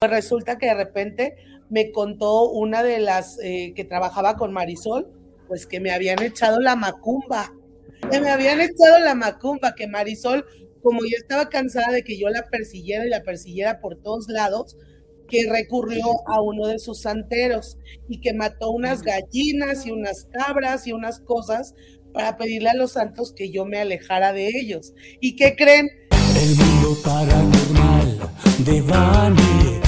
Pues resulta que de repente me contó una de las eh, que trabajaba con Marisol, pues que me habían echado la macumba, que me habían echado la macumba, que Marisol, como yo estaba cansada de que yo la persiguiera y la persiguiera por todos lados, que recurrió a uno de sus santeros y que mató unas gallinas y unas cabras y unas cosas para pedirle a los santos que yo me alejara de ellos. ¿Y qué creen? El mundo paranormal de Bani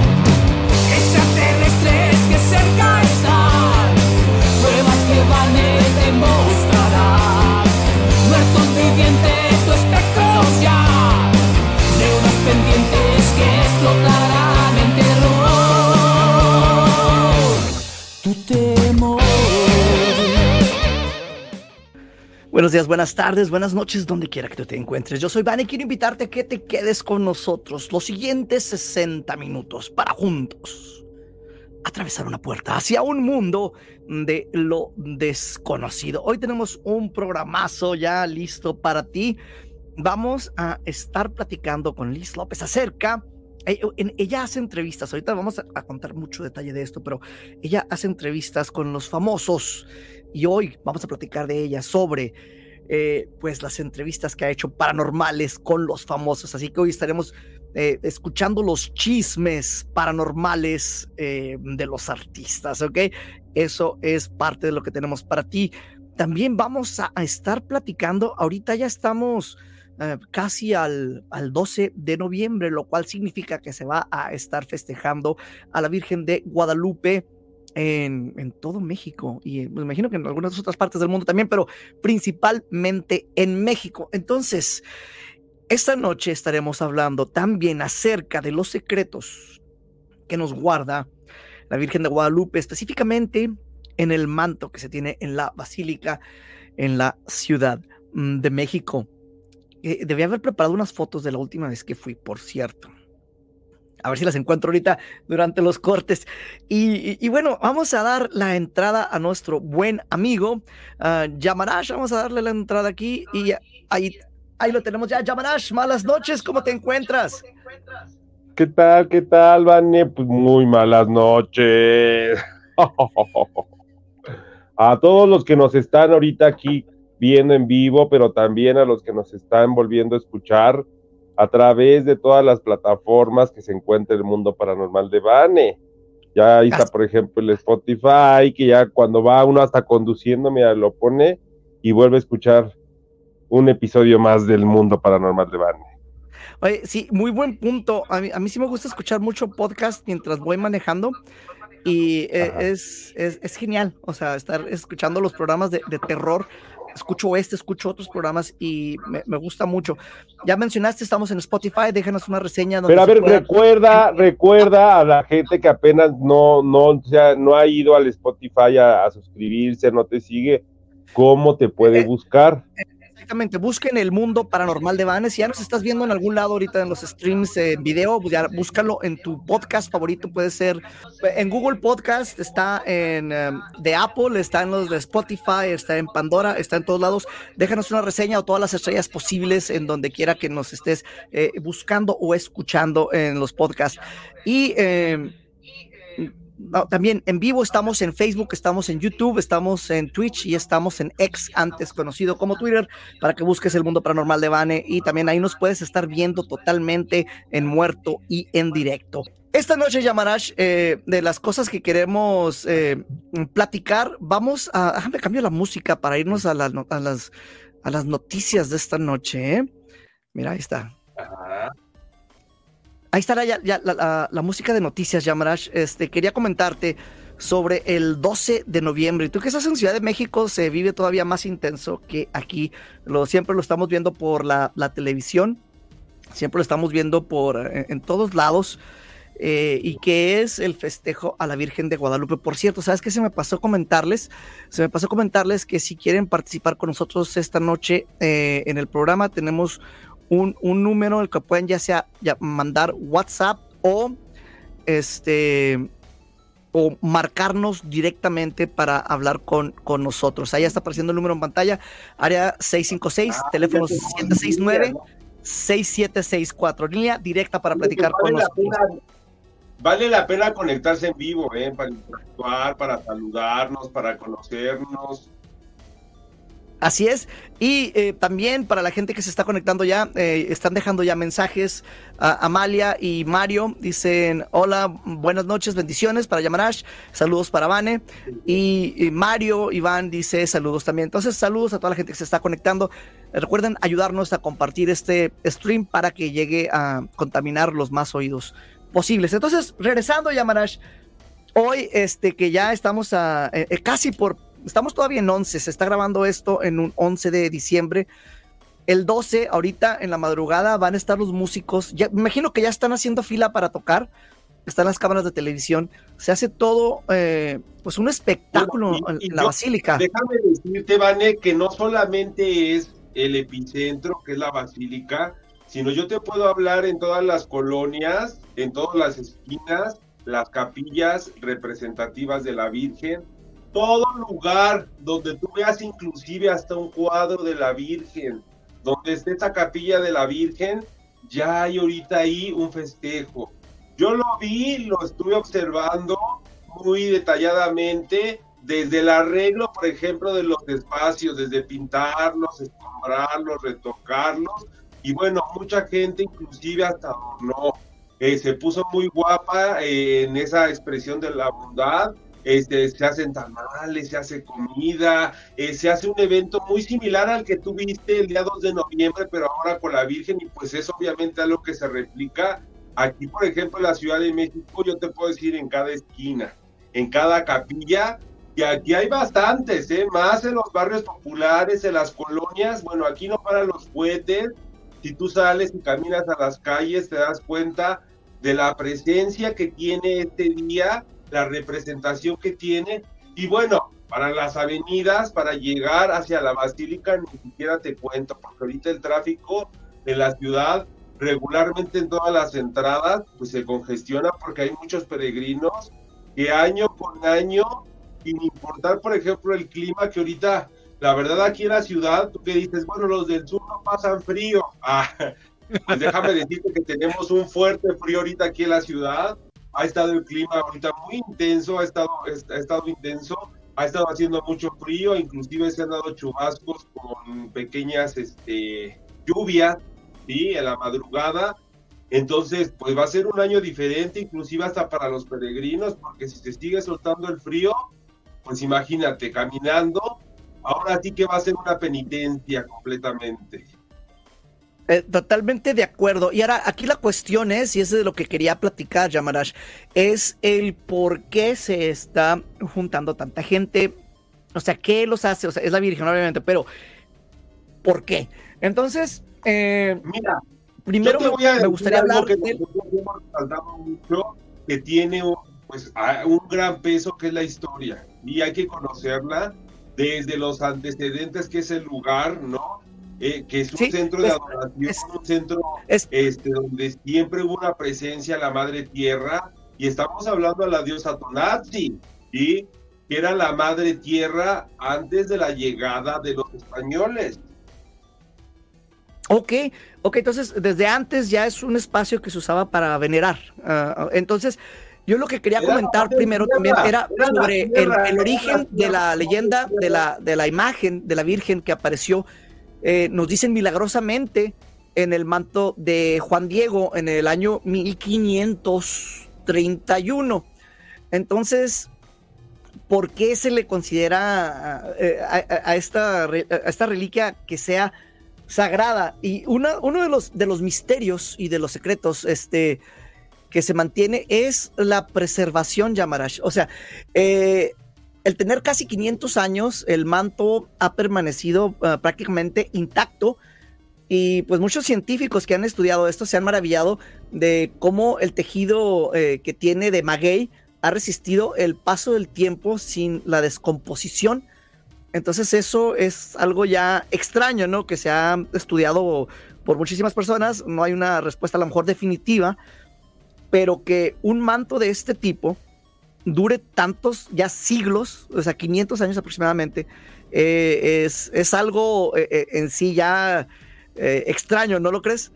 Buenos días, buenas tardes, buenas noches, donde quiera que te encuentres. Yo soy Van y quiero invitarte a que te quedes con nosotros los siguientes 60 minutos para juntos atravesar una puerta hacia un mundo de lo desconocido. Hoy tenemos un programazo ya listo para ti. Vamos a estar platicando con Liz López acerca eh, ella hace entrevistas, ahorita vamos a contar mucho detalle de esto, pero ella hace entrevistas con los famosos y hoy vamos a platicar de ella sobre eh, pues las entrevistas que ha hecho paranormales con los famosos, así que hoy estaremos eh, escuchando los chismes paranormales eh, de los artistas, ¿ok? Eso es parte de lo que tenemos para ti. También vamos a, a estar platicando, ahorita ya estamos casi al, al 12 de noviembre, lo cual significa que se va a estar festejando a la Virgen de Guadalupe en, todo México y me imagino que en algunas otras partes del mundo también, pero principalmente en México. Entonces, esta noche estaremos hablando también acerca de los secretos que nos guarda la Virgen de Guadalupe, específicamente en el manto que se tiene en la Basílica en la Ciudad mm, de México. Eh, debía haber preparado unas fotos de la última vez que fui, por cierto. A ver si las encuentro ahorita durante los cortes. Y, bueno, vamos a dar la entrada a nuestro buen amigo ah, Yamarash. Vamos a darle la entrada aquí y ahí, ahí lo tenemos ya. Yamarash, malas noches, ¿cómo te encuentras? ¿Qué tal? ¿Qué tal, Vane? Pues muy malas noches. A todos los que nos están ahorita aquí viendo en vivo, pero también a los que nos están volviendo a escuchar a través de todas las plataformas que se encuentra el mundo paranormal de Vane. Ya ahí está, por ejemplo, el Spotify, que ya cuando va uno hasta conduciendo, mira, lo pone y vuelve a escuchar un episodio más del mundo paranormal de Vane. Oye, sí, muy buen punto. A mí, a mí sí me gusta escuchar mucho podcast mientras voy manejando y eh, es, es, es genial, o sea, estar escuchando los programas de, de terror. Escucho este, escucho otros programas y me, me gusta mucho. Ya mencionaste, estamos en Spotify, déjanos una reseña. donde Pero a ver, pueda- recuerda, recuerda a la gente que apenas no, no, se ha- no ha ido al Spotify a, a suscribirse, no te sigue, ¿cómo te puede Eh, buscar? Exactamente, busquen el mundo paranormal de Vanes. Si ya nos estás viendo en algún lado ahorita en los streams en video, pues ya búscalo en tu podcast favorito. Puede ser en Google Podcast, está en em, de Apple, está en los de Spotify, está en Pandora, está en todos lados. Déjanos una reseña o todas las estrellas posibles en donde quiera que nos estés eh, buscando o escuchando en los podcasts. Y em, también en vivo estamos en Facebook, estamos en YouTube, estamos en Twitch y estamos en X, antes conocido como Twitter, para que busques el mundo paranormal de Vane y también ahí nos puedes estar viendo totalmente en muerto y en directo. Esta noche, Yamarash, eh, de las cosas que queremos eh, platicar, vamos a. Déjame cambio la música para irnos a, a las, a las noticias de esta noche. ¿eh? Mira, ahí está. Ahí estará ya, ya la, la- la música de noticias, Yamarash. Este, quería comentarte sobre el 12 de noviembre. Tú que estás en Ciudad de México, se vive todavía más intenso que aquí. Lo, siempre lo estamos viendo por la, la televisión, siempre lo estamos viendo por en, en todos lados. eh, y que es el festejo a la Virgen de Guadalupe. Por cierto, ¿sabes qué se me pasó comentarles? Se me pasó comentarles que si quieren participar con nosotros esta noche eh, en el programa, tenemos un, un número al que pueden ya sea ya mandar WhatsApp o este o marcarnos directamente para hablar con, con nosotros. Ahí está apareciendo el número en pantalla, área 656, Ah, teléfono ya tengo 769 ¿no? 6764, línea directa para platicar con vale la nosotros. pena- Vale la pena conectarse en vivo, ¿eh? para interactuar, para saludarnos, para conocernos. Así es. Y eh, también para la gente que se está conectando ya, eh, están dejando ya mensajes. a Amalia y Mario dicen, hola, buenas noches, bendiciones para Yamarash, saludos para Vane. Y, y Mario Iván dice saludos también. Entonces, saludos a toda la gente que se está conectando. Recuerden ayudarnos a compartir este stream para que llegue a contaminar los más oídos posibles. Entonces, regresando, Yamarash, hoy este que ya estamos a, eh, casi por estamos todavía en 11, se está grabando esto en un 11 de diciembre. El 12, ahorita en la madrugada, van a estar los músicos. Ya, me imagino que ya están haciendo fila para tocar. Están las cámaras de televisión. Se hace todo, eh, pues, un espectáculo Bueno, y- en, y la yo- basílica. Déjame decirte, Vane, que no solamente es el epicentro, que es la basílica, sino yo te puedo hablar en todas las colonias, en todas las esquinas, las capillas representativas de la Virgen, todo lugar donde tú veas inclusive hasta un cuadro de la Virgen, donde esté esta capilla de la Virgen, ya hay ahorita ahí un festejo. Yo lo vi, lo estuve observando muy detalladamente, desde el arreglo, por ejemplo, de los espacios, desde pintarlos, escombrarlos, retocarlos, y bueno, mucha gente inclusive hasta adornó, eh, se puso muy guapa eh, en esa expresión de la bondad, este, se hacen tamales, se hace comida, eh, se hace un evento muy similar al que tú viste el día 2 de noviembre, pero ahora con la Virgen, y pues es obviamente algo que se replica aquí, por ejemplo, en la Ciudad de México, yo te puedo decir en cada esquina, en cada capilla, y aquí hay bastantes, ¿eh? más en los barrios populares, en las colonias, bueno, aquí no paran los cohetes, si tú sales y caminas a las calles, te das cuenta de la presencia que tiene este día, la representación que tiene, y bueno, para las avenidas, para llegar hacia la basílica, ni siquiera te cuento, porque ahorita el tráfico de la ciudad regularmente en todas las entradas, pues se congestiona porque hay muchos peregrinos que año con año, sin importar, por ejemplo, el clima que ahorita, la verdad aquí en la ciudad, tú que dices, bueno, los del sur no pasan frío. Ah, pues déjame decirte que tenemos un fuerte frío ahorita aquí en la ciudad. Ha estado el clima ahorita muy intenso, ha estado, ha estado intenso, ha estado haciendo mucho frío, inclusive se han dado chubascos con pequeñas este, lluvias, ¿sí? En la madrugada. Entonces, pues va a ser un año diferente, inclusive hasta para los peregrinos, porque si se sigue soltando el frío, pues imagínate, caminando, ahora sí que va a ser una penitencia completamente. Eh, totalmente de acuerdo. Y ahora aquí la cuestión es, y es de lo que quería platicar, Yamarash, es el por qué se está juntando tanta gente. O sea, ¿qué los hace? O sea, es la Virgen, obviamente, pero ¿por qué? Entonces, eh, Mira, primero me, gustaría hablar que de... mucho, que tiene un, pues, un gran peso que es la historia, y hay que conocerla desde los antecedentes que es el lugar, ¿no? Eh, que es un Sí, centro de es- adoración, es- un centro es- este, donde siempre hubo una presencia la Madre Tierra, y estamos hablando a la diosa Tonazzi, ¿sí? que era la Madre Tierra antes de la llegada de los españoles. Ok, ok, entonces desde antes ya es un espacio que se usaba para venerar. Ah, entonces, yo lo que quería Era comentar primero tierra, también era sobre el, tierra, el origen de la leyenda de la, de la imagen de la Virgen que apareció, eh, nos dicen milagrosamente en el manto de Juan Diego en el año 1531. Entonces, ¿por qué se le considera eh, a, esta, esta reliquia que sea sagrada? Y uno de los, de los misterios y de los secretos este, que se mantiene es la preservación, Yamarash. O sea, eh, el tener casi 500 años, el manto ha permanecido ah, prácticamente intacto. Y pues muchos científicos que han estudiado esto se han maravillado de cómo el tejido eh, que tiene de maguey ha resistido el paso del tiempo sin la descomposición. Entonces eso es algo ya extraño, ¿no? Que se ha estudiado por muchísimas personas, no hay una respuesta a lo mejor definitiva, pero que un manto de este tipo dure tantos ya siglos, o sea, 500 años aproximadamente, eh, es, es, algo eh, eh, en sí ya extraño, ¿no lo crees?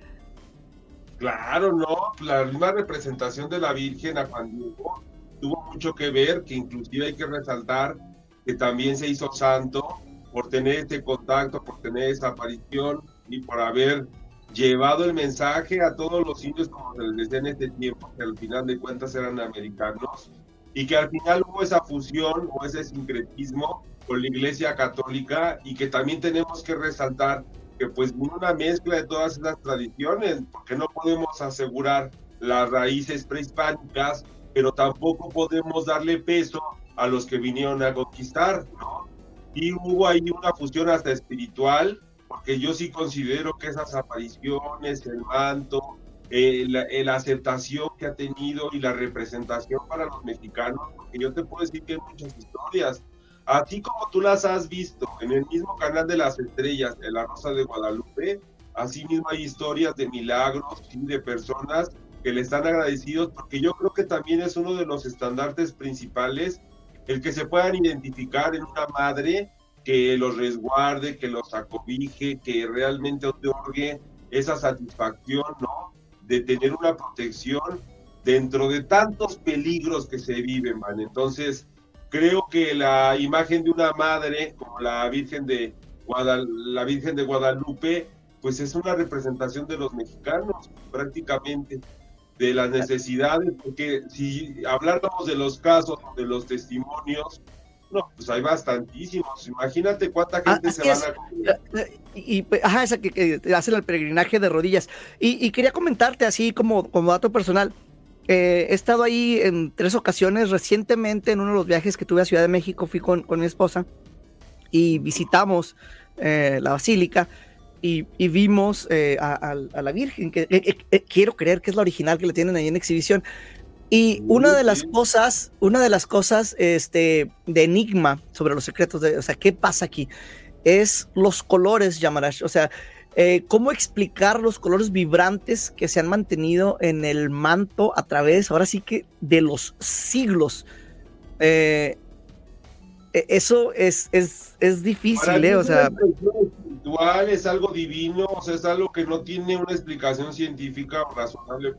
Claro, no, la misma representación de la Virgen a Juan Diego tuvo mucho que ver, que inclusive hay que resaltar que también se hizo santo por tener este contacto, por tener esa aparición y por haber llevado el mensaje a todos los indios, como se les decía en este tiempo, que al final de cuentas eran americanos, y que al final hubo esa fusión o ese sincretismo con la Iglesia Católica y que también tenemos que resaltar que pues una mezcla de todas esas tradiciones, porque no podemos asegurar las raíces prehispánicas, pero tampoco podemos darle peso a los que vinieron a conquistar, ¿no? Y hubo ahí una fusión hasta espiritual, porque yo sí considero que esas apariciones, el manto, eh, la, aceptación que ha tenido y la representación para los mexicanos, porque yo te puedo decir que hay muchas historias, así como tú las has visto en el mismo canal de las estrellas, de la Rosa de Guadalupe, así mismo hay historias de milagros y de personas que le están agradecidos, porque yo creo que también es uno de los estandartes principales el que se puedan identificar en una madre que los resguarde, que los acobije, que realmente otorgue esa satisfacción, ¿no? De tener una protección dentro de tantos peligros que se viven, man. Entonces, creo que la imagen de una madre como la Virgen de, Guadalupe, pues es una representación de los mexicanos, prácticamente, de las necesidades, porque si habláramos de los casos, de los testimonios, no, pues hay bastantísimos. Imagínate cuánta ah, gente se van a. Eh, y, pues, ajá, esa que, hacen el peregrinaje de rodillas. Y, quería comentarte, así como, como dato personal, eh, he estado ahí en tres ocasiones. Recientemente, en uno de los viajes que tuve a Ciudad de México, fui con, con mi esposa y visitamos eh, la basílica. Y, vimos a, la Virgen, que quiero creer que es la original que le tienen ahí en exhibición. Y una de las cosas, una de las cosas este, de enigma sobre los secretos, de, o sea, ¿qué pasa aquí? Es los colores, Yamarash. O sea, eh, ¿cómo explicar los colores vibrantes que se han mantenido en el manto a través, ahora sí que, de los siglos? Eh, e, eso es, es, es difícil, ¿eh? O sea. Espiritual, es algo divino, o sea, es algo que no tiene una explicación científica o razonable.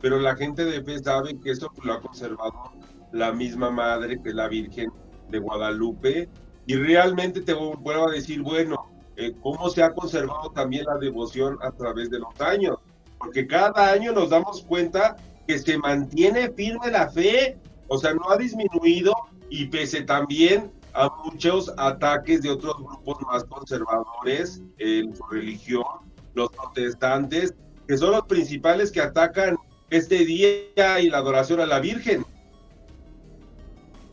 Pero la gente de fe sabe que esto lo ha conservado la misma madre que la Virgen de Guadalupe. Y realmente te vuelvo a decir, bueno, eh, cómo se ha conservado también la devoción a través de los años. Porque cada año nos damos cuenta que se mantiene firme la fe, o sea, no ha disminuido y pese también a muchos ataques de otros grupos más conservadores en su religión, los protestantes, que son los principales que atacan este día y la adoración a la Virgen.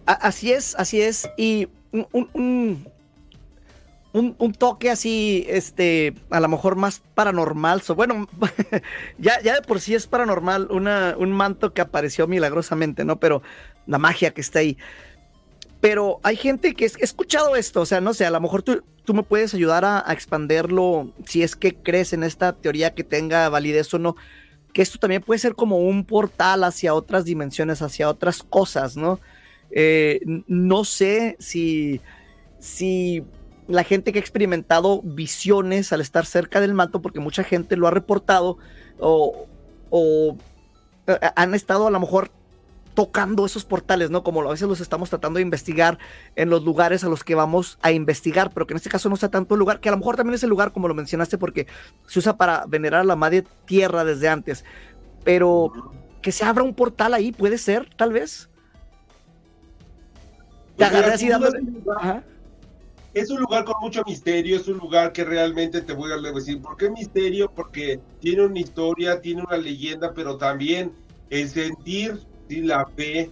Así es, así es. Y un, un, toque así, este, a lo mejor más paranormal. bueno, ya, ya de por sí es paranormal una, un manto que apareció milagrosamente, ¿no? Pero la magia que está ahí. Pero hay gente que he escuchado esto, o sea, no sé, a lo mejor tú, tú me puedes ayudar a, a expanderlo si es que crees en esta teoría que tenga validez o no que esto también puede ser como un portal hacia otras dimensiones, hacia otras cosas, ¿no? Eh, no sé si, si la gente que ha experimentado visiones al estar cerca del manto, porque mucha gente lo ha reportado, o, o eh, han estado a lo mejor tocando esos portales, ¿no? Como a veces los estamos tratando de investigar en los lugares a los que vamos a investigar, pero que en este caso no sea tanto el lugar, que a lo mejor también es el lugar, como lo mencionaste, porque se usa para venerar a la madre tierra desde antes, pero que se abra un portal ahí, puede ser, tal vez. Te pues así Es un lugar con mucho misterio, es un lugar que realmente te voy a decir, ¿por qué misterio? Porque tiene una historia, tiene una leyenda, pero también el sentir la fe,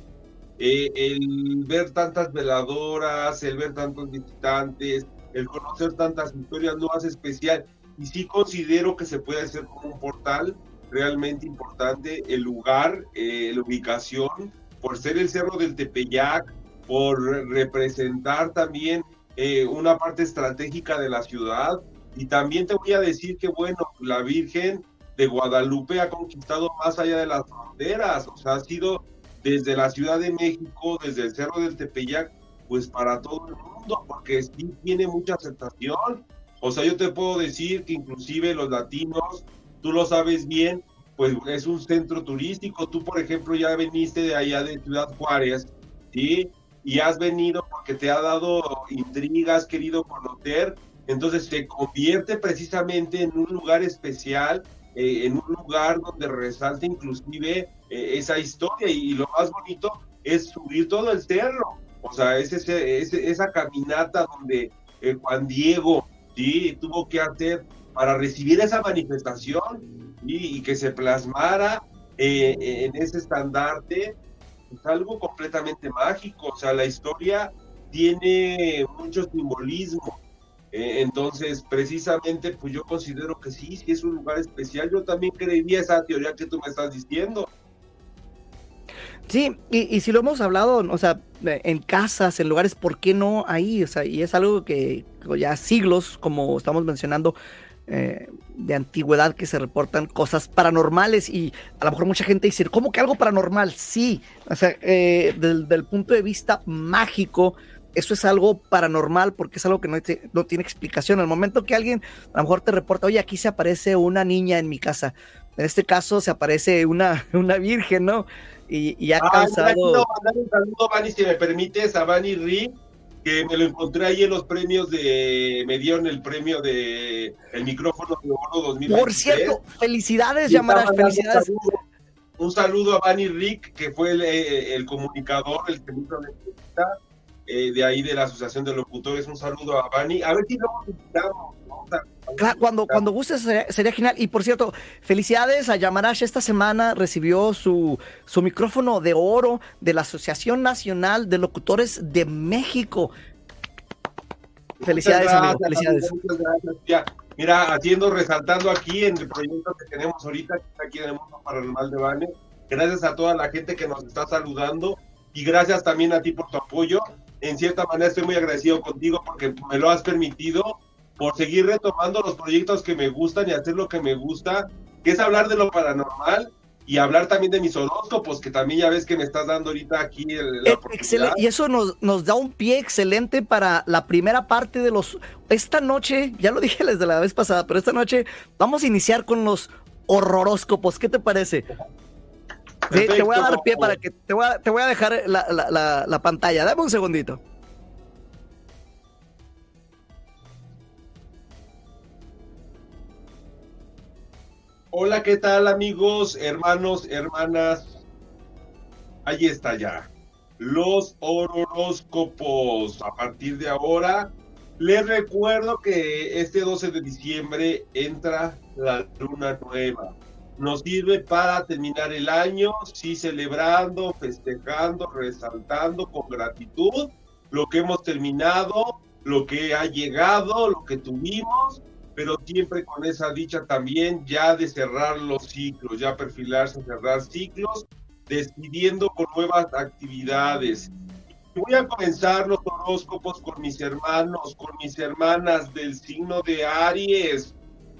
eh, el ver tantas veladoras, el ver tantos visitantes, el conocer tantas historias lo hace especial. Y sí considero que se puede hacer como un portal realmente importante, el lugar, eh, la ubicación, por ser el Cerro del Tepeyac, por representar también eh, una parte estratégica de la ciudad. Y también te voy a decir que, bueno, la Virgen de Guadalupe ha conquistado más allá de las fronteras, o sea, ha sido desde la Ciudad de México, desde el Cerro del Tepeyac, pues para todo el mundo, porque tiene mucha aceptación. O sea, yo te puedo decir que inclusive los latinos, tú lo sabes bien, pues es un centro turístico. Tú, por ejemplo, ya veniste de allá de Ciudad Juárez, ¿sí? Y has venido porque te ha dado intriga, has querido conocer, entonces se convierte precisamente en un lugar especial, eh, en un lugar donde resalta inclusive eh, esa historia y, lo más bonito es subir todo el cerro, o sea, es ese, esa caminata donde eh, Juan Diego ¿sí? tuvo que hacer para recibir esa manifestación y que se plasmara en ese estandarte, es algo completamente mágico, o sea, la historia tiene mucho simbolismo eh, entonces, precisamente, pues yo considero que sí, sí es un lugar especial. Yo también creería esa teoría que tú me estás diciendo. Sí, y, si lo hemos hablado, o sea, en casas, en lugares, ¿por qué no ahí? O sea, y es algo que ya siglos, como estamos mencionando, eh, de antigüedad que se reportan cosas paranormales y a lo mejor mucha gente dice, ¿cómo que algo paranormal? Sí, o sea, eh, desde el punto de vista mágico, eso es algo paranormal porque es algo que no, no, tiene explicación. Al momento que alguien a lo mejor te reporta, oye, aquí se aparece una niña en mi casa. En este caso se aparece una, una virgen, ¿no? Y, y ha ah, causado... un saludo, Vani, si me permites, a Vani Ri, que me lo encontré ahí en los premios de... Me dieron el premio de el micrófono de oro 2023. Por cierto, felicidades, llamarás, felicidades. Un saludo, a Vani Rick, que fue el, eh, el, comunicador, el que me hizo la entrevista eh, de ahí de la Asociación de Locutores. Un saludo a Bani. A ver si lo invitamos. Claro, cuando, cuando gustes sería, genial. Y por cierto, felicidades a Yamarash. Esta semana recibió su, su micrófono de oro de la Asociación Nacional de Locutores de México. Felicidades, amigo. Felicidades. mira, haciendo, resaltando aquí en el proyecto que tenemos ahorita, aquí en el Mundo Paranormal de Bane. Gracias a toda la gente que nos está saludando y gracias también a ti por tu apoyo en cierta manera estoy muy agradecido contigo porque me lo has permitido por seguir retomando los proyectos que me gustan y hacer lo que me gusta, que es hablar de lo paranormal y hablar también de mis horóscopos, que también ya ves que me estás dando ahorita aquí la eh, Excelente. Y eso nos, nos da un pie excelente para la primera parte de los... Esta noche, ya lo dije desde la vez pasada, pero esta noche vamos a iniciar con los horroróscopos. ¿Qué te parece? Te voy a dar pie para que te voy a, te voy a dejar la, la, la, pantalla. Dame un segundito. Hola, ¿qué tal amigos, hermanos, hermanas? Ahí está ya. Los horóscopos. A partir de ahora, les recuerdo que este 12 de diciembre entra la luna nueva nos sirve para terminar el año, sí celebrando, festejando, resaltando con gratitud lo que hemos terminado, lo que ha llegado, lo que tuvimos, pero siempre con esa dicha también ya de cerrar los ciclos, ya perfilarse, cerrar ciclos, decidiendo con nuevas actividades. Voy a comenzar los horóscopos con mis hermanos, con mis hermanas del signo de Aries.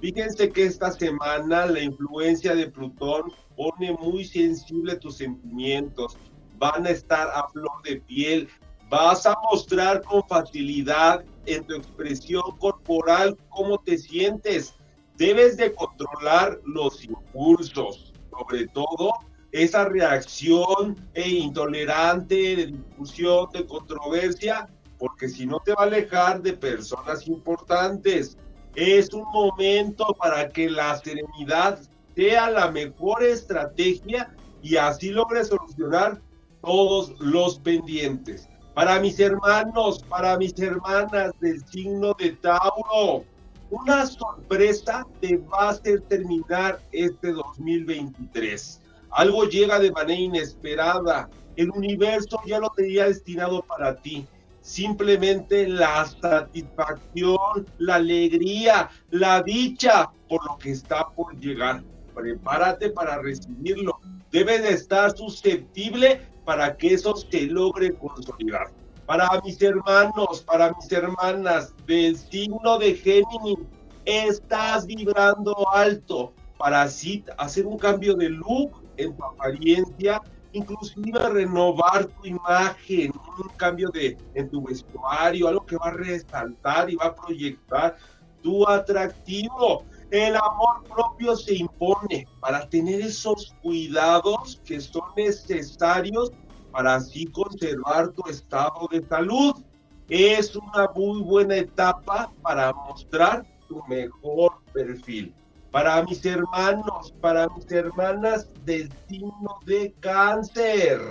Fíjense que esta semana la influencia de Plutón pone muy sensible tus sentimientos, van a estar a flor de piel, vas a mostrar con facilidad en tu expresión corporal cómo te sientes. Debes de controlar los impulsos, sobre todo esa reacción e intolerante de discusión, de controversia, porque si no te va a alejar de personas importantes. Es un momento para que la serenidad sea la mejor estrategia y así logre solucionar todos los pendientes. Para mis hermanos, para mis hermanas del signo de Tauro, una sorpresa te va a hacer terminar este 2023. Algo llega de manera inesperada. El universo ya lo tenía destinado para ti simplemente la satisfacción, la alegría, la dicha por lo que está por llegar. Prepárate para recibirlo. Debe de estar susceptible para que eso se logre consolidar. Para mis hermanos, para mis hermanas del signo de Géminis, estás vibrando alto para hacer un cambio de look en tu apariencia inclusive renovar tu imagen, un cambio de en tu vestuario, algo que va a resaltar y va a proyectar tu atractivo. El amor propio se impone para tener esos cuidados que son necesarios para así conservar tu estado de salud. Es una muy buena etapa para mostrar tu mejor perfil para mis hermanos, para mis hermanas del signo de cáncer.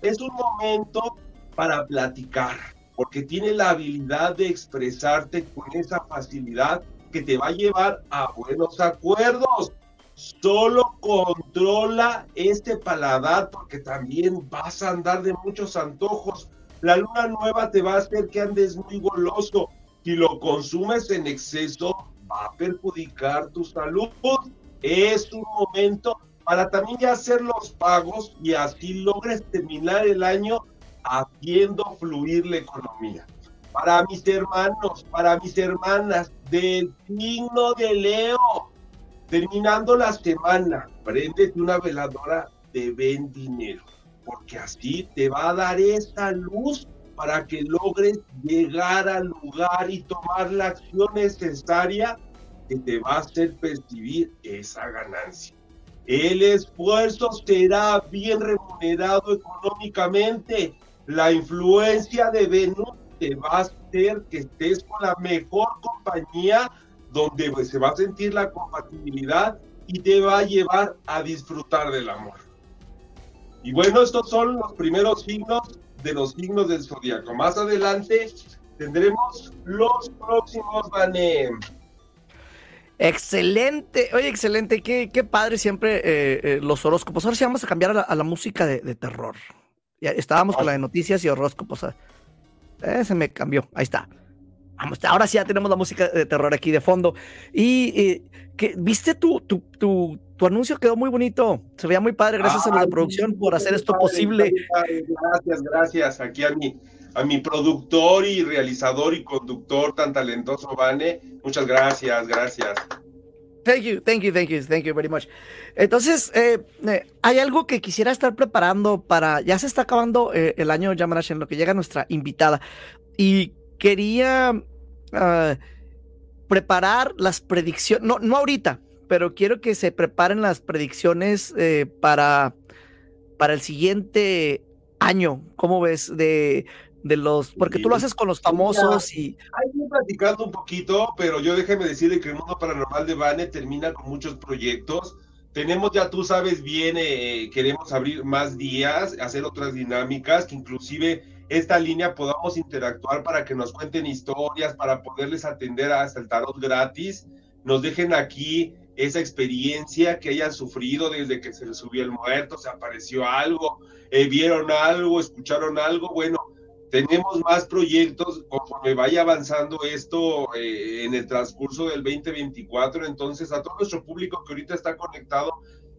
Es un momento para platicar, porque tiene la habilidad de expresarte con esa facilidad que te va a llevar a buenos acuerdos. Solo controla este paladar porque también vas a andar de muchos antojos. La luna nueva te va a hacer que andes muy goloso. Si lo consumes en exceso, va a perjudicar tu salud. Es un momento para también ya hacer los pagos y así logres terminar el año haciendo fluir la economía. Para mis hermanos, para mis hermanas del signo de Leo, terminando la semana, préndete una veladora de ven dinero, porque así te va a dar esa luz para que logres llegar al lugar y tomar la acción necesaria que te va a hacer percibir esa ganancia. El esfuerzo será bien remunerado económicamente. La influencia de Venus te va a hacer que estés con la mejor compañía donde pues, se va a sentir la compatibilidad y te va a llevar a disfrutar del amor. Y bueno, estos son los primeros signos de los signos del zodiaco. Más adelante tendremos los próximos, Vané. Excelente, oye, excelente, qué, qué padre siempre eh, eh, los horóscopos. Ahora sí vamos a cambiar a la, música de, terror. Ya estábamos con la de noticias y horóscopos. Eh, se me cambió, ahí está. Vamos, ahora sí ya tenemos la música de terror aquí de fondo. Y que, viste tu, tu, tu, tu, anuncio, quedó muy bonito. Se veía muy padre. Gracias a la producción por hacer esto posible. Gracias, gracias. Aquí a mí a mi productor y realizador y conductor tan talentoso, Vane. Muchas gracias, gracias. Thank you, thank you, thank you, thank you very much. Entonces, eh, eh, hay algo que quisiera estar preparando para, ya se está acabando eh, el año Yamarash en lo que llega nuestra invitada y quería ah, preparar las predicciones, no, no ahorita, pero quiero que se preparen las predicciones para, para el siguiente año, ¿cómo ves? De de los, porque tú lo haces con los famosos y... Hay platicando un poquito, pero yo déjeme decirle que el mundo paranormal de Bane termina con muchos proyectos. Tenemos ya, tú sabes bien, eh, queremos abrir más días, hacer otras dinámicas, que inclusive esta línea podamos interactuar para que nos cuenten historias, para poderles atender hasta el tarot gratis, nos dejen aquí esa experiencia que hayan sufrido desde que se les subió el muerto, se apareció algo, eh, vieron algo, escucharon algo, bueno, tenemos más proyectos conforme vaya avanzando esto eh, en el transcurso del 2024. Entonces, a todo nuestro público que ahorita está conectado,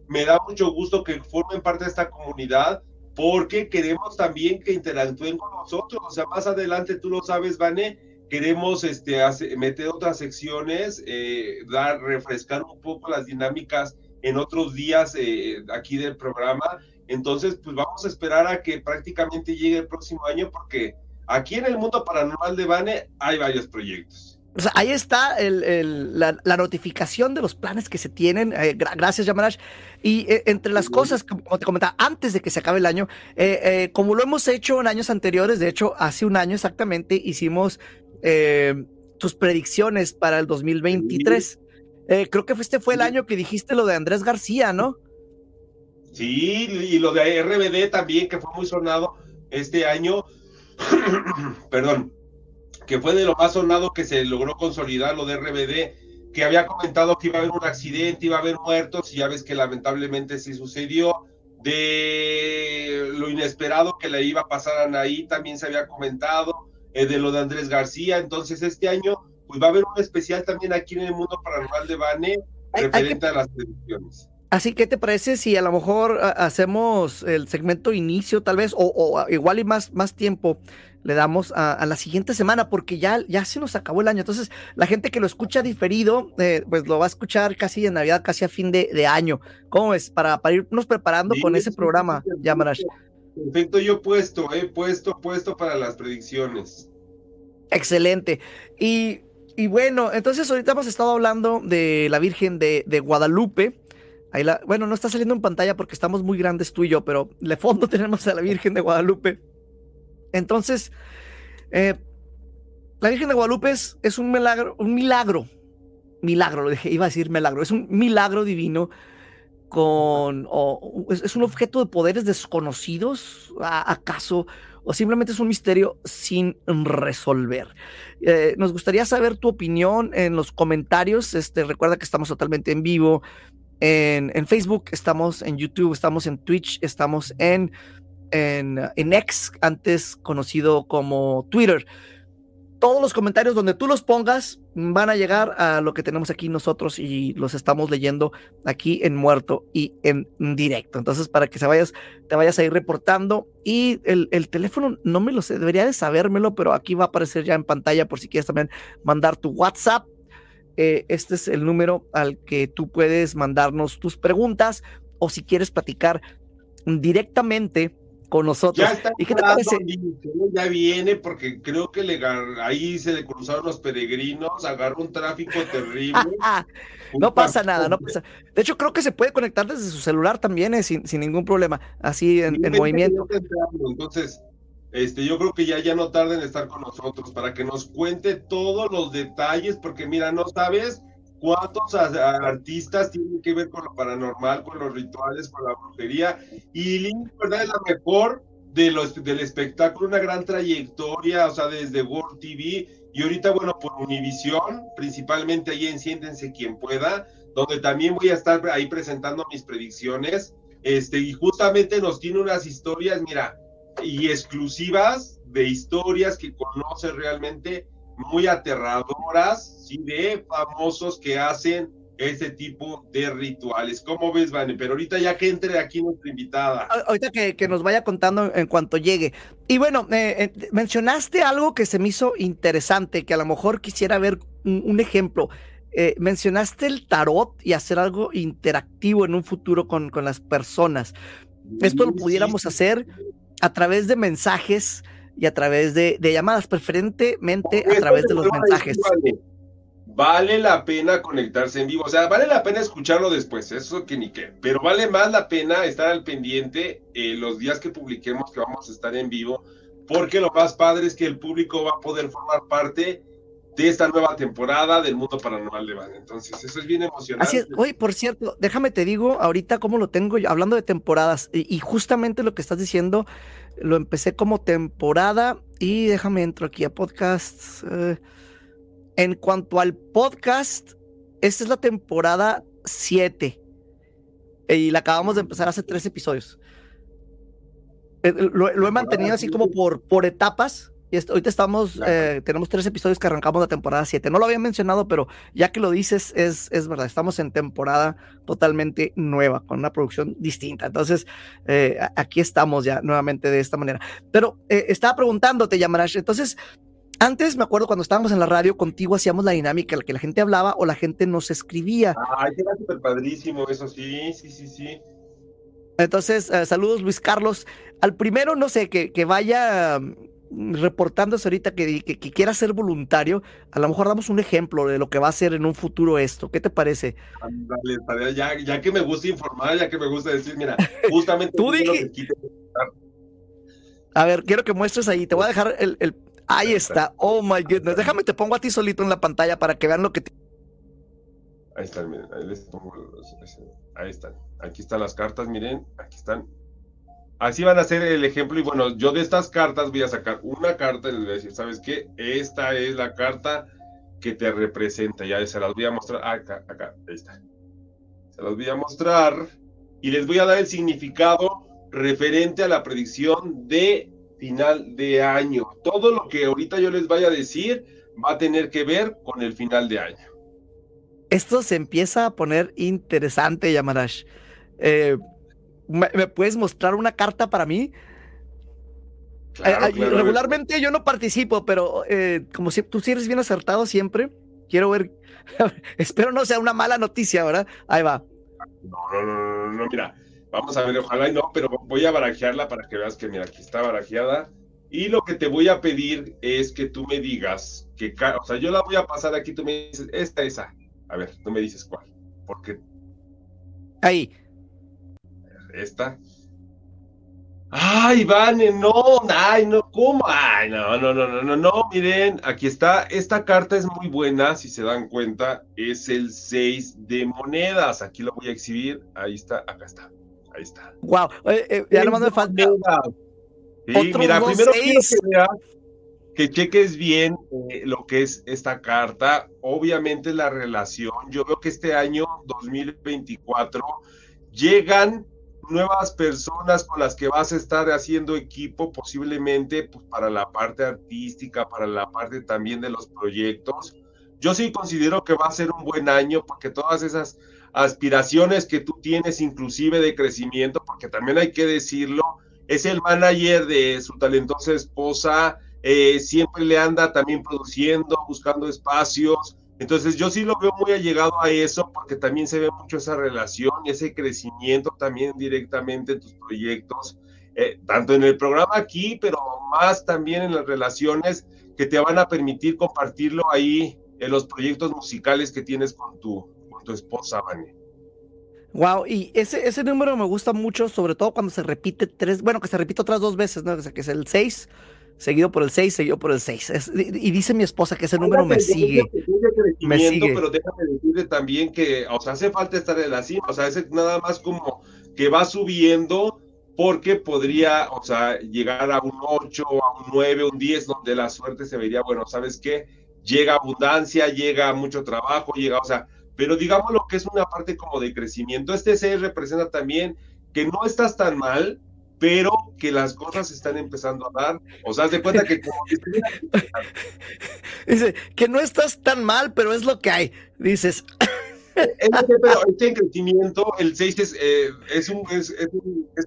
me da mucho gusto que formen parte de esta comunidad porque queremos también que interactúen con nosotros. O sea, más adelante, tú lo sabes, Vane, queremos este, meter otras secciones, eh, dar, refrescar un poco las dinámicas en otros días eh, aquí del programa entonces, pues vamos a esperar a que prácticamente llegue el próximo año porque aquí en el mundo paranormal de Bane hay varios proyectos. O sea, ahí está la, notificación de los planes que se tienen. Eh, gracias, Yamarash. Y eh, entre las cosas, como te comentaba, antes de que se acabe el año, eh, como lo hemos hecho en años anteriores, de hecho, hace un año exactamente hicimos tus predicciones para el 2023. creo que este fue el año que dijiste lo de Andrés García, ¿no? Sí, y lo de RBD también, que fue muy sonado este año, perdón, que fue de lo más sonado que se logró consolidar lo de RBD, que había comentado que iba a haber un accidente, iba a haber muertos, y ya ves que lamentablemente sí sucedió. De lo inesperado que le iba a pasar a Anaí, también se había comentado, eh, de lo de Andrés García. Entonces, este año, pues va a haber un especial también aquí en el mundo paranormal de Bane, referente a las predicciones. Así que te parece si a lo mejor hacemos el segmento inicio tal vez o, igual y más, más tiempo le damos a, la siguiente semana porque ya, ya se nos acabó el año. Entonces, la gente que lo escucha diferido, eh, pues lo va a escuchar casi en Navidad, casi a fin de, año. ¿Cómo es? Para, para irnos preparando con ese programa, Yamarash. Perfecto, yo puesto, he puesto, puesto para las predicciones. Excelente. Y, bueno, entonces ahorita hemos estado hablando de la Virgen de, Guadalupe. Ahí la, bueno, no está saliendo en pantalla porque estamos muy grandes tú y yo, pero de fondo tenemos a la Virgen de Guadalupe. Entonces, eh, la Virgen de Guadalupe es, un milagro, un milagro, milagro, lo dije, iba a decir milagro, es un milagro divino con, o, es, un objeto de poderes desconocidos, acaso, o simplemente es un misterio sin resolver. Eh, nos gustaría saber tu opinión en los comentarios. Este, recuerda que estamos totalmente en vivo en, en Facebook, estamos en YouTube, estamos en Twitch, estamos en en, en X, antes conocido como Twitter. Todos los comentarios donde tú los pongas van a llegar a lo que tenemos aquí nosotros y los estamos leyendo aquí en muerto y en directo. Entonces, para que se vayas, te vayas a ir reportando. Y el, teléfono, no me lo sé, debería de sabérmelo, pero aquí va a aparecer ya en pantalla por si quieres también mandar tu WhatsApp. Eh, este es el número al que tú puedes mandarnos tus preguntas o si quieres platicar directamente con nosotros. Ya está ¿Y qué te parece? Ya viene porque creo que le, ahí se le cruzaron los peregrinos, agarró un tráfico terrible. no pasa nada, no pasa. De hecho, creo que se puede conectar desde su celular también, eh, sin, sin, ningún problema, así en, en movimiento. Entonces, este, yo creo que ya, ya no tarden en estar con nosotros para que nos cuente todos los detalles, porque mira, no sabes cuántos artistas tienen que ver con lo paranormal, con los rituales, con la brujería. Y Link, ¿verdad? Es la mejor de los, del espectáculo, una gran trayectoria, o sea, desde World TV y ahorita, bueno, por Univisión, principalmente ahí en Siéntense quien pueda, donde también voy a estar ahí presentando mis predicciones. Este, y justamente nos tiene unas historias, mira, y exclusivas de historias que conoce realmente muy aterradoras, ¿sí? de famosos que hacen ese tipo de rituales. ¿Cómo ves, Vane? Pero ahorita ya que entre aquí nuestra invitada. Ahorita que, nos vaya contando en cuanto llegue. Y bueno, eh, eh, mencionaste algo que se me hizo interesante, que a lo mejor quisiera ver un, ejemplo. Eh, mencionaste el tarot y hacer algo interactivo en un futuro con, con las personas. Esto lo pudiéramos hacer a través de mensajes y a través de, llamadas, preferentemente a través de los mensajes. Vale, la pena conectarse en vivo, o sea, vale la pena escucharlo después, eso que ni qué, pero vale más la pena estar al pendiente eh, los días que publiquemos que vamos a estar en vivo, porque lo más padre es que el público va a poder formar parte de esta nueva temporada del mundo paranormal de Van. Entonces, eso es bien emocionante. Así es. Oye, por cierto, déjame te digo ahorita cómo lo tengo yo, hablando de temporadas, y, justamente lo que estás diciendo, lo empecé como temporada, y déjame entro aquí a podcast. Eh, en cuanto al podcast, esta es la temporada 7. Y la acabamos de empezar hace tres episodios. Eh, lo, lo he mantenido así como por, por etapas y ahorita estamos, eh, tenemos tres episodios que arrancamos la temporada 7. No lo había mencionado, pero ya que lo dices, es, es verdad. Estamos en temporada totalmente nueva, con una producción distinta. Entonces, eh, aquí estamos ya nuevamente de esta manera. Pero eh, estaba preguntándote, Yamarash. Entonces, antes me acuerdo cuando estábamos en la radio contigo, hacíamos la dinámica, la que la gente hablaba o la gente nos escribía. Ay, era súper padrísimo, eso sí, sí, sí, sí. Entonces, saludos Luis Carlos. Al primero, no sé, que, que vaya reportándose ahorita que, que, quiera ser voluntario, a lo mejor damos un ejemplo de lo que va a ser en un futuro esto. ¿Qué te parece? ya, ya, que me gusta informar, ya que me gusta decir, mira, justamente tú dije... A ver, quiero que muestres ahí, te voy a dejar el, el... Ahí está, oh my goodness, déjame te pongo a ti solito en la pantalla para que vean lo que te... Ahí están, miren, ahí les pongo ahí están, aquí están las cartas, miren, aquí están, Así van a ser el ejemplo y bueno, yo de estas cartas voy a sacar una carta y les voy a decir, ¿sabes qué? Esta es la carta que te representa, ya se las voy a mostrar, acá, acá, ahí está. Se las voy a mostrar y les voy a dar el significado referente a la predicción de final de año. Todo lo que ahorita yo les vaya a decir va a tener que ver con el final de año. Esto se empieza a poner interesante, Yamarash. Eh, ¿Me, puedes mostrar una carta para mí? Claro, eh, claro, regularmente yo no participo, pero eh, como si tú sí eres bien acertado siempre, quiero ver. Espero no sea una mala noticia, ¿verdad? Ahí va. No, no, no, no, mira. Vamos a ver, ojalá y no, pero voy a barajearla para que veas que, mira, aquí está barajeada. Y lo que te voy a pedir es que tú me digas que, o sea, yo la voy a pasar aquí, tú me dices, esta, esa. A ver, tú me dices cuál. Porque. Ahí. Esta. Ay, Vane, no, ay, no, ¿cómo? Ay, no, no, no, no, no, no, miren, aquí está, esta carta es muy buena, si se dan cuenta, es el 6 de monedas, aquí lo voy a exhibir, ahí está, acá está, ahí está. Wow, eh, eh, ya no me falta. Sí, mira, primero quiero que veas, que cheques bien eh, lo que es esta carta, obviamente la relación, yo veo que este año 2024 llegan nuevas personas con las que vas a estar haciendo equipo posiblemente pues, para la parte artística, para la parte también de los proyectos. Yo sí considero que va a ser un buen año porque todas esas aspiraciones que tú tienes, inclusive de crecimiento, porque también hay que decirlo, es el manager de su talentosa esposa, eh, siempre le anda también produciendo, buscando espacios, entonces yo sí lo veo muy allegado a eso porque también se ve mucho esa relación ese crecimiento también directamente en tus proyectos, eh, tanto en el programa aquí, pero más también en las relaciones que te van a permitir compartirlo ahí en los proyectos musicales que tienes con tu, con tu esposa, Vane. Wow, y ese, ese número me gusta mucho, sobre todo cuando se repite tres, bueno, que se repite otras dos veces, ¿no? O que es el 6, seguido por el 6, seguido por el 6. y dice mi esposa que ese número me sigue. Me sigue. Pero déjame decirle también que, o sea, hace falta estar en la cima, o sea, es nada más como que va subiendo porque podría, o sea, llegar a un 8, a un 9, un 10, donde la suerte se vería, bueno, ¿sabes qué? Llega abundancia, llega mucho trabajo, llega, o sea, pero digamos lo que es una parte como de crecimiento. Este 6 representa también que no estás tan mal, pero que las cosas están empezando a dar. O sea, haz de cuenta que como Dice, que no estás tan mal, pero es lo que hay. Dices. pero este crecimiento, el 6 es, eh, es, un, es, es,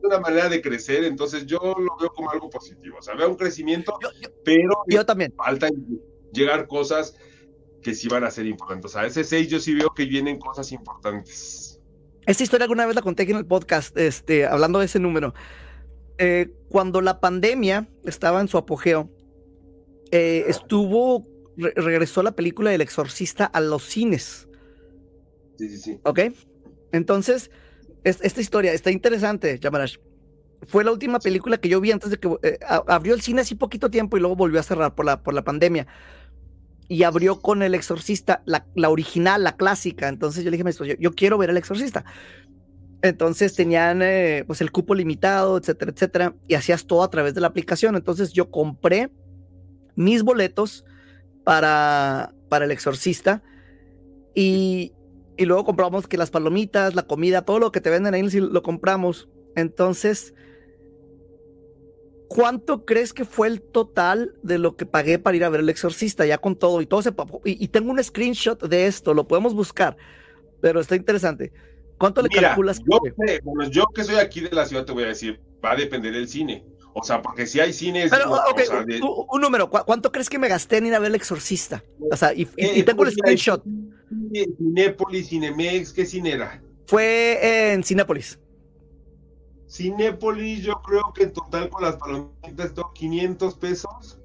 una manera de crecer, entonces yo lo veo como algo positivo. O sea, veo un crecimiento, pero yo también. falta llegar cosas que sí van a ser importantes. O sea, ese 6 yo sí veo que vienen cosas importantes. Esta historia alguna vez la conté aquí en el podcast, este, hablando de ese número. Eh, cuando la pandemia estaba en su apogeo, eh, estuvo, regresó la película del exorcista a los cines. Sí, sí, sí. ¿Ok? Entonces, esta historia está interesante, Yamarash. Fue la última película que yo vi antes de que eh, abrió el cine así poquito tiempo y luego volvió a cerrar por la, por la pandemia. Y abrió con El Exorcista, la, original, la clásica. Entonces yo le dije, yo, yo quiero ver El Exorcista. Entonces tenían eh, pues el cupo limitado, etcétera, etcétera, y hacías todo a través de la aplicación. Entonces yo compré mis boletos para, para el exorcista y, y luego compramos que las palomitas, la comida, todo lo que te venden ahí lo compramos. Entonces, ¿cuánto crees que fue el total de lo que pagué para ir a ver el exorcista? Ya con todo y todo se... Y, y tengo un screenshot de esto, lo podemos buscar, pero está interesante. ¿Cuánto le calculas? Yo, bueno, yo que soy aquí de la ciudad te voy a decir, va a depender del cine. O sea, porque si hay cines. Pero, un, número, ¿cuánto crees que me gasté en ir a ver El Exorcista? O sea, y, eh, tengo el screenshot. Cinépolis, Cinemex, ¿qué cine era? Fue en Cinépolis. Cinépolis, yo creo que en total con las palomitas, 500 pesos.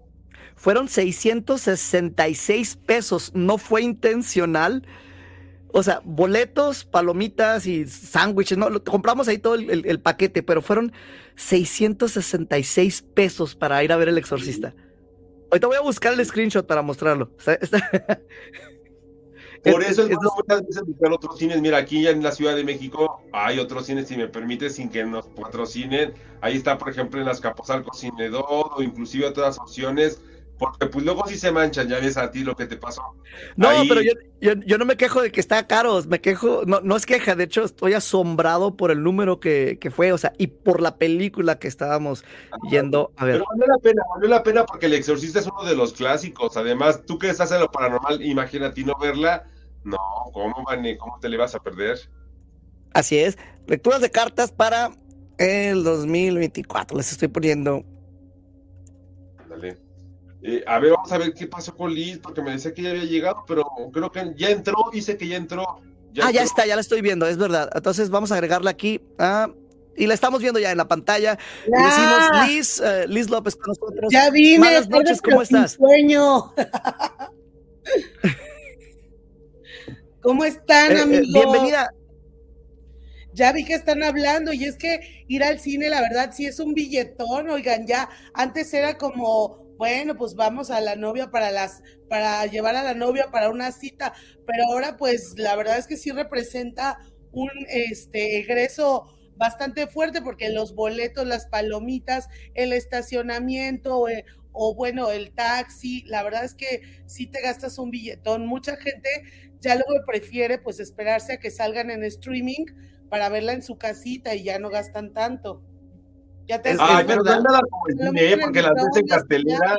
Fueron 666 pesos, no fue intencional o sea, boletos, palomitas y sándwiches, ¿no? compramos ahí todo el, paquete, pero fueron 666 pesos para ir a ver El Exorcista. Ahorita voy a buscar el screenshot para mostrarlo. Por eso es, muchas veces buscar otros cines. Mira, aquí en la Ciudad de México hay otros cines, si me permite, sin que nos patrocinen. Ahí está, por ejemplo, en las Capozalco Cine o inclusive otras opciones porque pues luego sí se manchan, ya ves a ti lo que te pasó. No, pero yo, yo, no me quejo de que está caro, me quejo, no, no es queja, de hecho estoy asombrado por el número que, que fue, o sea, y por la película que estábamos yendo a ver. Pero valió la pena, valió la pena porque El Exorcista es uno de los clásicos, además, tú que estás en lo paranormal, imagínate no verla, no, ¿cómo, Vane? ¿Cómo te le vas a perder? Así es, lecturas de cartas para el 2024, les estoy poniendo Eh, a ver, vamos a ver qué pasó con Liz, porque me decía que ya había llegado, pero creo que ya entró, dice que ya entró. ah, ya está, ya la estoy viendo, es verdad. Entonces vamos a agregarla aquí. Ah, y la estamos viendo ya en la pantalla. Y decimos Liz, eh, Liz López con nosotros. Ya vine. Buenas noches, ¿cómo estás? Sueño. ¿Cómo están, eh, amigos? bienvenida. Ya vi que están hablando y es que ir al cine, la verdad, sí es un billetón, oigan, ya antes era como, bueno, pues vamos a la novia para las, para llevar a la novia para una cita, pero ahora pues la verdad es que sí representa un este egreso bastante fuerte porque los boletos, las palomitas, el estacionamiento eh, o bueno, el taxi, la verdad es que sí te gastas un billetón. Mucha gente ya luego prefiere pues esperarse a que salgan en streaming para verla en su casita y ya no gastan tanto. Ya te Ay, pero no hay nada como el cine, ¿eh? porque las ves en cartelera.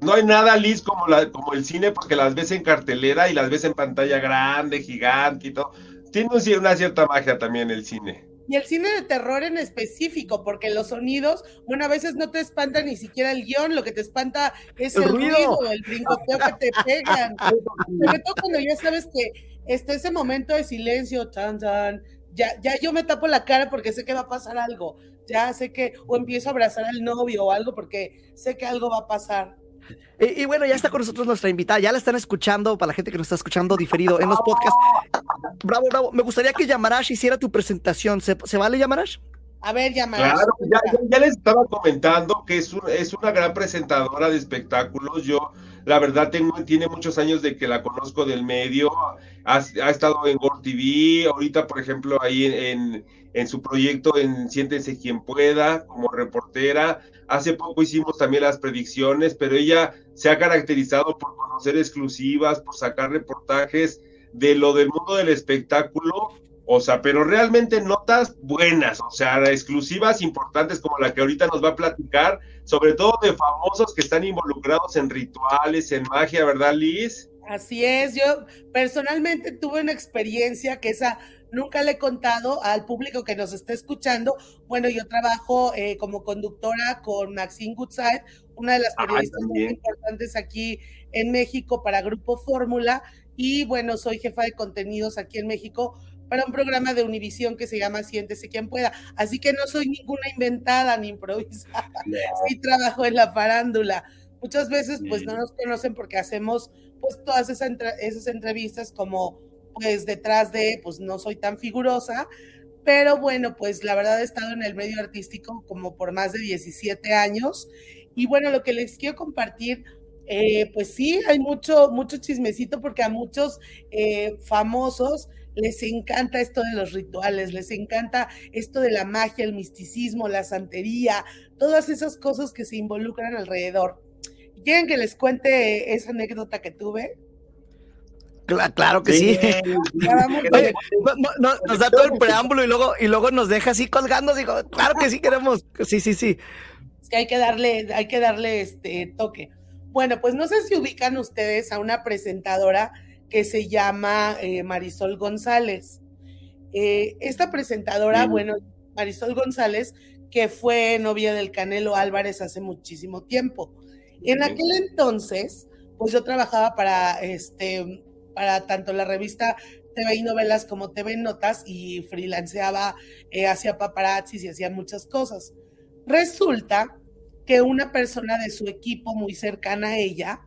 No hay nada, Liz, como, la, como el cine, porque las ves en cartelera y las ves en pantalla grande, gigante y todo. Tiene una cierta magia también el cine. Y el cine de terror en específico, porque los sonidos, bueno, a veces no te espanta ni siquiera el guion, lo que te espanta es el, ruido, el brincoteo que te pegan. Sobre todo cuando ya sabes que está ese momento de silencio, tan, tan, ya, ya yo me tapo la cara porque sé que va a pasar algo, ya sé que, o empiezo a abrazar al novio o algo porque sé que algo va a pasar. Y, bueno, ya está con nosotros nuestra invitada, ya la están escuchando para la gente que nos está escuchando diferido en los podcasts. Bravo, bravo. Me gustaría que Yamarash hiciera tu presentación. ¿Se, vale, Yamarash? A ver, Yamarash. Claro, ya, les estaba comentando que es, es una gran presentadora de espectáculos. Yo la verdad tengo, tiene muchos años de que la conozco del medio, ha, estado en Gore TV, ahorita por ejemplo ahí en, en, su proyecto en Siéntense quien pueda como reportera, hace poco hicimos también las predicciones, pero ella se ha caracterizado por conocer exclusivas, por sacar reportajes de lo del mundo del espectáculo o sea, pero realmente notas buenas, o sea, exclusivas importantes como la que ahorita nos va a platicar, sobre todo de famosos que están involucrados en rituales, en magia, ¿verdad, Liz? Así es, yo personalmente tuve una experiencia que esa nunca le he contado al público que nos está escuchando. Bueno, yo trabajo eh, como conductora con Maxine Goodside, una de las periodistas más importantes aquí en México para Grupo Fórmula, y bueno, soy jefa de contenidos aquí en México para un programa de Univisión que se llama Siéntese quien pueda. Así que no soy ninguna inventada ni improvisada. Sí trabajo en la farándula. Muchas veces pues no nos conocen porque hacemos pues todas esas, esas entrevistas como pues detrás de pues no soy tan figurosa, pero bueno, pues la verdad he estado en el medio artístico como por más de 17 años y bueno, lo que les quiero compartir eh, pues sí, hay mucho, mucho chismecito porque a muchos eh, famosos les encanta esto de los rituales, les encanta esto de la magia, el misticismo, la santería, todas esas cosas que se involucran alrededor. ¿Quieren que les cuente esa anécdota que tuve? Claro, que sí. nos da todo el preámbulo y luego, y luego nos deja así colgando. Digo, claro que sí queremos. Sí, sí, sí. Es que hay que darle, hay que darle este toque. Bueno, pues no sé si ubican ustedes a una presentadora que se llama eh, Marisol González. Eh, esta presentadora, bueno, Marisol González, que fue novia del Canelo Álvarez hace muchísimo tiempo. En aquel entonces, pues yo trabajaba para, este, para tanto la revista TV y novelas como TV Notas y freelanceaba, eh, hacía paparazzis y hacía muchas cosas. Resulta que una persona de su equipo muy cercana a ella,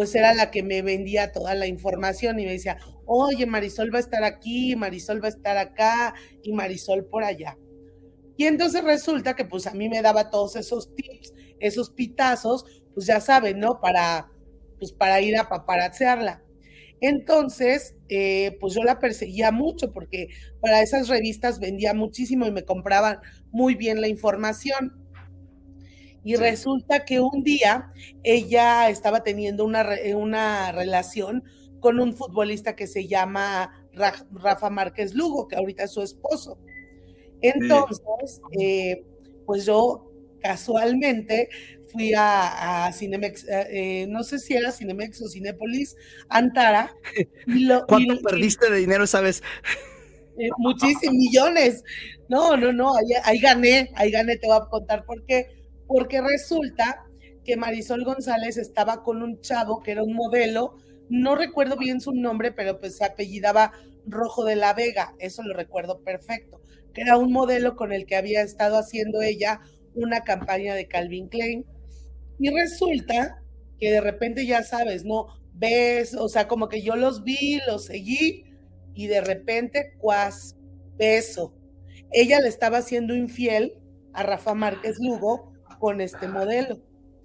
pues era la que me vendía toda la información y me decía, oye, Marisol va a estar aquí, Marisol va a estar acá y Marisol por allá. Y entonces resulta que pues a mí me daba todos esos tips, esos pitazos, pues ya saben, ¿no? Para, pues para ir a paparazzearla. Entonces, eh, pues yo la perseguía mucho porque para esas revistas vendía muchísimo y me compraban muy bien la información. Y resulta que un día ella estaba teniendo una, una relación con un futbolista que se llama Rafa Márquez Lugo, que ahorita es su esposo. Entonces, eh, pues yo casualmente fui a, Cinemex, eh, eh, no sé si era Cinemex o Cinépolis, Antara. Y ¿Cuánto perdiste de dinero esa vez? muchísimos millones. No, no, no, ahí, ahí gané, ahí gané, te voy a contar por qué porque resulta que Marisol González estaba con un chavo que era un modelo, no recuerdo bien su nombre, pero pues se apellidaba Rojo de la Vega, eso lo recuerdo perfecto, que era un modelo con el que había estado haciendo ella una campaña de Calvin Klein. Y resulta que de repente ya sabes, ¿no? Ves, o sea, como que yo los vi, los seguí y de repente, cuas, beso. Ella le estaba haciendo infiel a Rafa Márquez Lugo con este modelo.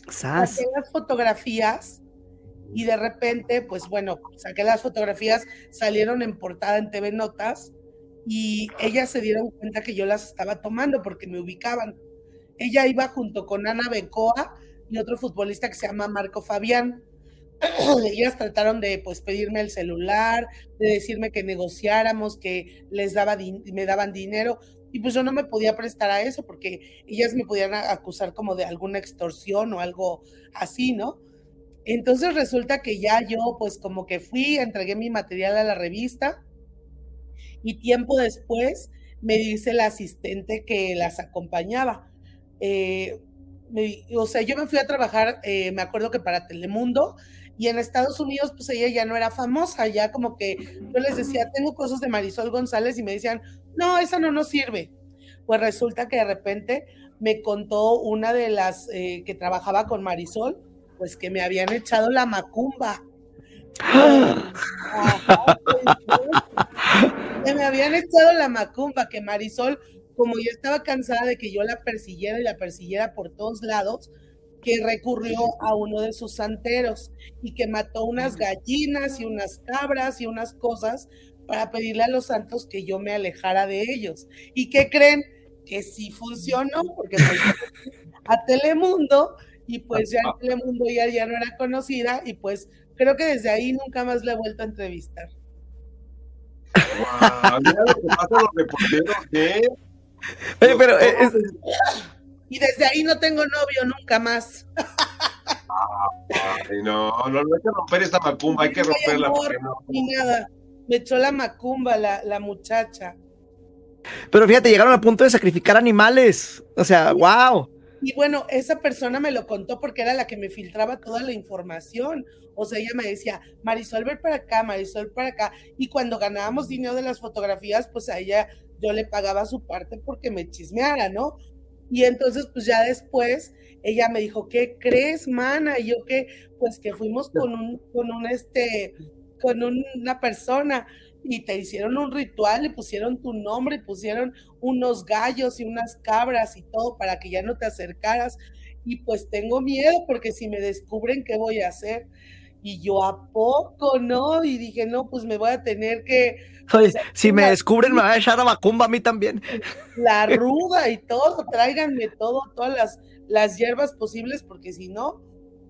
Saqué las fotografías y de repente, pues bueno, saqué las fotografías, salieron en portada en TV Notas y ellas se dieron cuenta que yo las estaba tomando porque me ubicaban. Ella iba junto con Ana Bencoa y otro futbolista que se llama Marco Fabián. ellas trataron de pues pedirme el celular, de decirme que negociáramos, que les daba me daban dinero y pues yo no me podía prestar a eso porque ellas me podían acusar como de alguna extorsión o algo así, ¿no? Entonces resulta que ya yo pues como que fui, entregué mi material a la revista y tiempo después me dice la asistente que las acompañaba. Eh, o sea, yo me fui a trabajar, eh, me acuerdo que para Telemundo, y en Estados Unidos, pues ella ya no era famosa, ya como que yo les decía, tengo cosas de Marisol González y me decían, no, esa no nos sirve. Pues resulta que de repente me contó una de las eh, que trabajaba con Marisol, pues que me habían echado la macumba. que me habían echado la macumba, que Marisol, como yo estaba cansada de que yo la persiguiera y la persiguiera por todos lados, que recurrió a uno de sus santeros y que mató unas gallinas y unas cabras y unas cosas para pedirle a los santos que yo me alejara de ellos. ¿Y qué creen? Que sí funcionó, porque pues, a Telemundo y pues ya en Telemundo ya, ya no era conocida y pues creo que desde ahí nunca más la he vuelto a entrevistar. pero eh, y desde ahí no tengo novio nunca más. no, no, hay que romper esta macumba, hay que romperla. no. Ni nada, me echó la macumba la, la muchacha. Pero fíjate, llegaron al punto de sacrificar animales. O sea, wow. Y bueno, esa persona me lo contó porque era la que me filtraba toda la información. O sea, ella me decía, Marisol, ver para acá, Marisol, para acá. Y cuando ganábamos dinero de las fotografías, pues a ella yo le pagaba su parte porque me chismeara, ¿no? Y entonces, pues ya después, ella me dijo, ¿qué crees, mana? Y yo que, pues que fuimos con un, con un, este, con una persona y te hicieron un ritual y pusieron tu nombre pusieron unos gallos y unas cabras y todo para que ya no te acercaras. Y pues tengo miedo porque si me descubren, ¿qué voy a hacer? Y yo, ¿a poco no? Y dije, no, pues me voy a tener que. Si me descubren, me va a echar a macumba a mí también. La ruda y todo, tráiganme todo, todas las, las hierbas posibles, porque si no,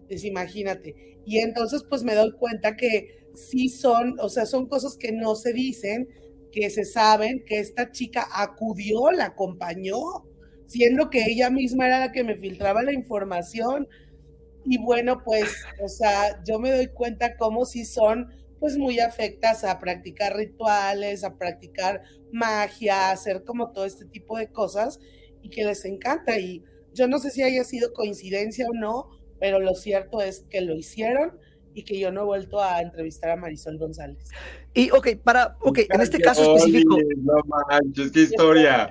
pues imagínate. Y entonces, pues me doy cuenta que sí son, o sea, son cosas que no se dicen, que se saben, que esta chica acudió, la acompañó, siendo que ella misma era la que me filtraba la información y bueno, pues, o sea, yo me doy cuenta cómo si son pues muy afectas a practicar rituales, a practicar magia, a hacer como todo este tipo de cosas y que les encanta. Y yo no sé si haya sido coincidencia o no, pero lo cierto es que lo hicieron y que yo no he vuelto a entrevistar a Marisol González. Y ok, para, ok, en este caso específico. No manches, qué historia.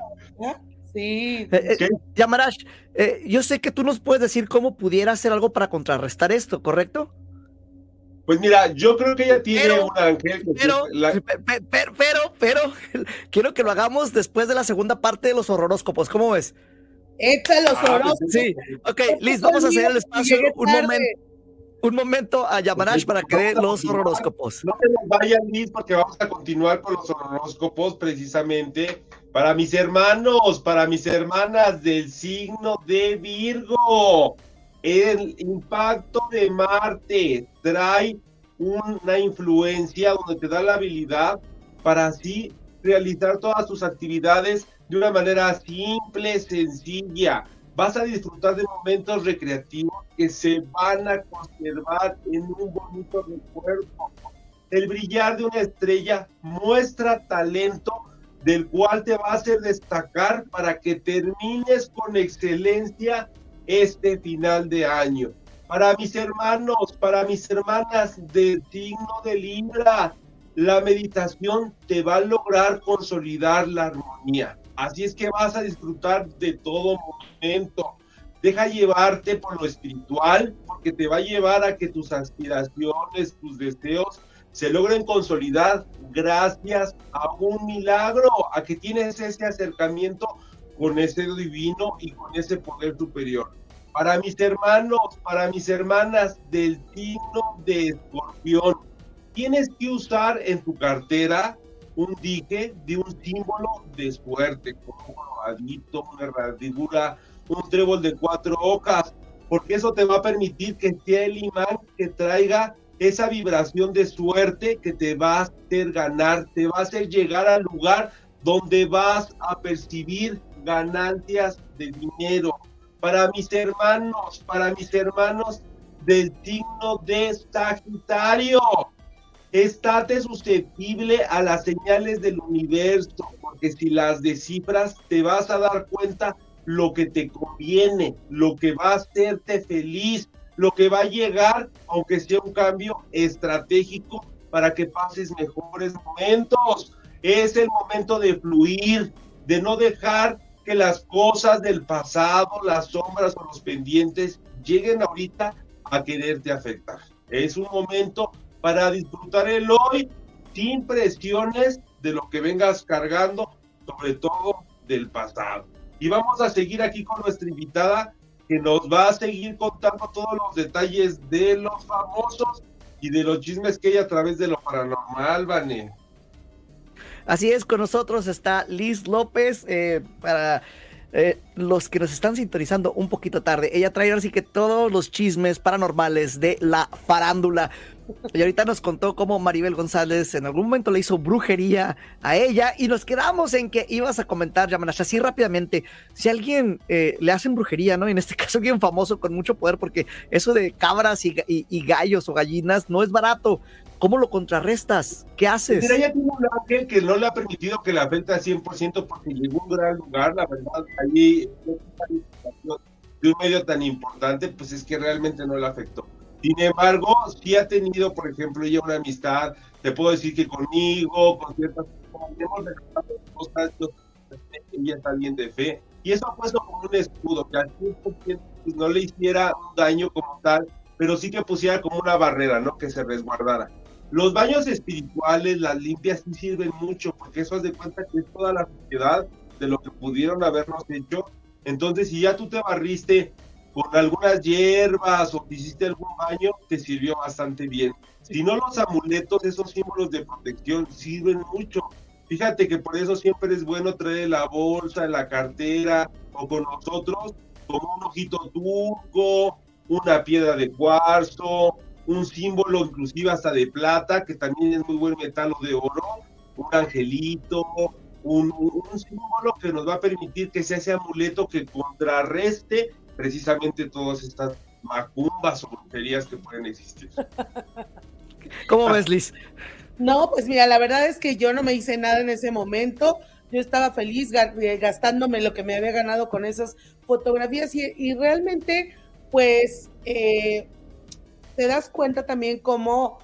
Sí. Eh, eh, Yamarash, eh, yo sé que tú nos puedes decir cómo pudiera hacer algo para contrarrestar esto, ¿correcto? Pues mira, yo creo que ella tiene un ángel. Pero, pero, pero, quiero que lo hagamos después de la segunda parte de los horroróscopos. ¿Cómo ves? Echa los ah, horroróscopos. Sí, ok, Liz, vamos a hacer el espacio un momento un momento a Yamarash para que dé los horroróscopos. No se nos vayan, Liz, porque vamos a continuar con los horroróscopos precisamente para mis hermanos, para mis hermanas del signo de Virgo. El impacto de Marte trae una influencia donde te da la habilidad para así realizar todas tus actividades de una manera simple, sencilla. Vas a disfrutar de momentos recreativos que se van a conservar en un bonito recuerdo. El brillar de una estrella muestra talento del cual te va a hacer destacar para que termines con excelencia este final de año. Para mis hermanos, para mis hermanas del signo de Libra, la meditación te va a lograr consolidar la armonía. Así es que vas a disfrutar de todo momento. Deja llevarte por lo espiritual, porque te va a llevar a que tus aspiraciones, tus deseos se logren consolidar gracias a un milagro, a que tienes ese acercamiento con ese divino y con ese poder superior. Para mis hermanos, para mis hermanas del signo de escorpión, tienes que usar en tu cartera un dique de un símbolo de suerte, como un rodadito, una herradura, un trébol de cuatro hojas, porque eso te va a permitir que sea el imán que traiga esa vibración de suerte que te va a hacer ganar, te va a hacer llegar al lugar donde vas a percibir ganancias de dinero. Para mis hermanos, para mis hermanos del signo de Sagitario, estate susceptible a las señales del universo, porque si las descifras te vas a dar cuenta lo que te conviene, lo que va a hacerte feliz, lo que va a llegar, aunque sea un cambio estratégico para que pases mejores momentos. Es el momento de fluir, de no dejar que las cosas del pasado, las sombras o los pendientes lleguen ahorita a quererte afectar. Es un momento para disfrutar el hoy sin presiones de lo que vengas cargando, sobre todo del pasado. Y vamos a seguir aquí con nuestra invitada que nos va a seguir contando todos los detalles de los famosos y de los chismes que hay a través de lo paranormal, Vane. Así es, con nosotros está Liz López eh, para eh, los que nos están sintonizando un poquito tarde. Ella trae así que todos los chismes paranormales de la farándula. Y ahorita nos contó cómo Maribel González en algún momento le hizo brujería a ella y nos quedamos en que ibas a comentar, Yamanash, así rápidamente, si a alguien eh, le hacen brujería, ¿no? En este caso alguien famoso con mucho poder, porque eso de cabras y, y gallos o gallinas no es barato. ¿Cómo lo contrarrestas? ¿Qué haces? Mira, ella tiene un ángel que no le ha permitido que la afecte al 100% porque llegó a un gran lugar, la verdad, allí de un medio tan importante, pues es que realmente no le afectó. Sin embargo, sí ha tenido, por ejemplo, ella una amistad, te puedo decir que conmigo, con ciertas cosas, ella está bien de fe, y eso ha puesto como un escudo, que al 100% pues, no le hiciera daño como tal, pero sí que pusiera como una barrera, ¿no? Que se resguardara. Los baños espirituales, las limpias, sí sirven mucho, porque eso haz de cuenta que es toda la sociedad de lo que pudieron habernos hecho. Entonces, si ya tú te barriste con algunas hierbas o hiciste algún baño, te sirvió bastante bien. Si no, los amuletos, esos símbolos de protección, sirven mucho. Fíjate que por eso siempre es bueno traer la bolsa, la cartera o con nosotros como un ojito turco, una piedra de cuarzo, un símbolo inclusive hasta de plata, que también es muy buen metal o de oro, un angelito, un, símbolo que nos va a permitir que sea ese amuleto que contrarreste precisamente todas estas macumbas o brujerías que pueden existir. ¿Cómo ves, Liz? No, pues mira, la verdad es que yo no me hice nada en ese momento. Yo estaba feliz eh, gastándome lo que me había ganado con esas fotografías y, y realmente, pues, eh, te das cuenta también cómo,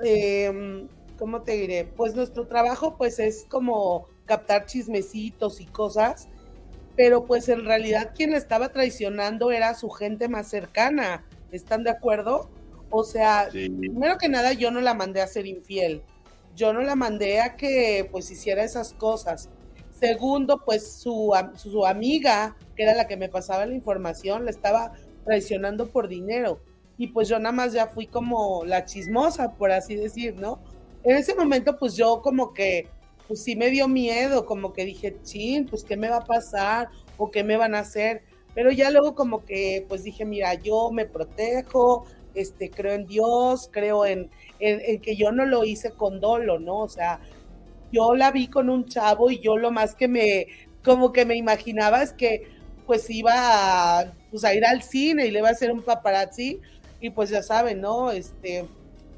em, ¿cómo te diré? Pues nuestro trabajo pues es como captar chismecitos y cosas, pero pues en realidad quien le estaba traicionando era su gente más cercana, ¿están de acuerdo? O sea, primero que nada yo no la mandé a ser infiel, yo no la mandé a que pues hiciera esas cosas. Segundo, pues su, su amiga, que era la que me pasaba la información, le estaba traicionando por dinero y pues yo nada más ya fui como la chismosa, por así decir, ¿no? En ese momento pues yo como que, pues sí me dio miedo, como que dije, chin, pues qué me va a pasar o qué me van a hacer, pero ya luego como que pues dije, mira, yo me protejo, este, creo en Dios, creo en, en, que yo no lo hice con dolo, ¿no? O sea, yo la vi con un chavo y yo lo más que me, como que me imaginaba es que pues iba pues, a ir al cine y le iba a hacer un paparazzi, y pues ya saben, ¿no? Este,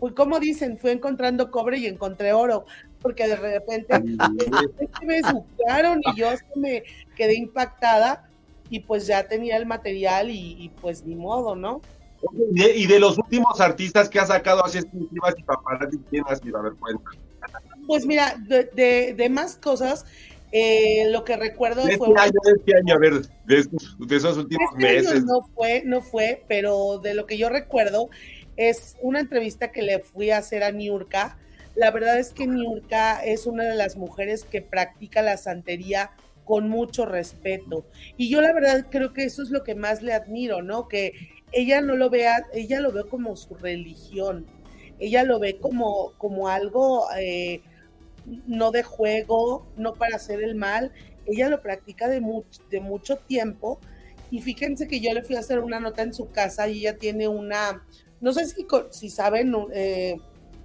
pues como dicen, fue encontrando cobre y encontré oro, porque de repente, me buscaron y yo me quedé impactada y pues ya tenía el material y, pues ni modo, ¿no? Y de, y de los últimos artistas que ha sacado así exclusivas y paparazzi, ¿quién? A ver, cuenta. Pues mira, de, de, de más cosas, eh, lo que recuerdo De fue... este año, de este año, a ver, de, estos- de esos últimos Este año meses. no fue, no fue, pero de lo que yo recuerdo es una entrevista que le fui a hacer a Niurka. La verdad es que Niurka es una de las mujeres que practica la santería con mucho respeto. Y yo la verdad creo que eso es lo que más le admiro, ¿no? Que ella no lo vea, ella lo ve como su religión. Ella lo ve como, como algo eh, no de juego, no para hacer el mal. Ella lo practica de, much- de mucho tiempo. Y fíjense que yo le fui a hacer una nota en su casa y ella tiene una, no sé si, si saben, eh,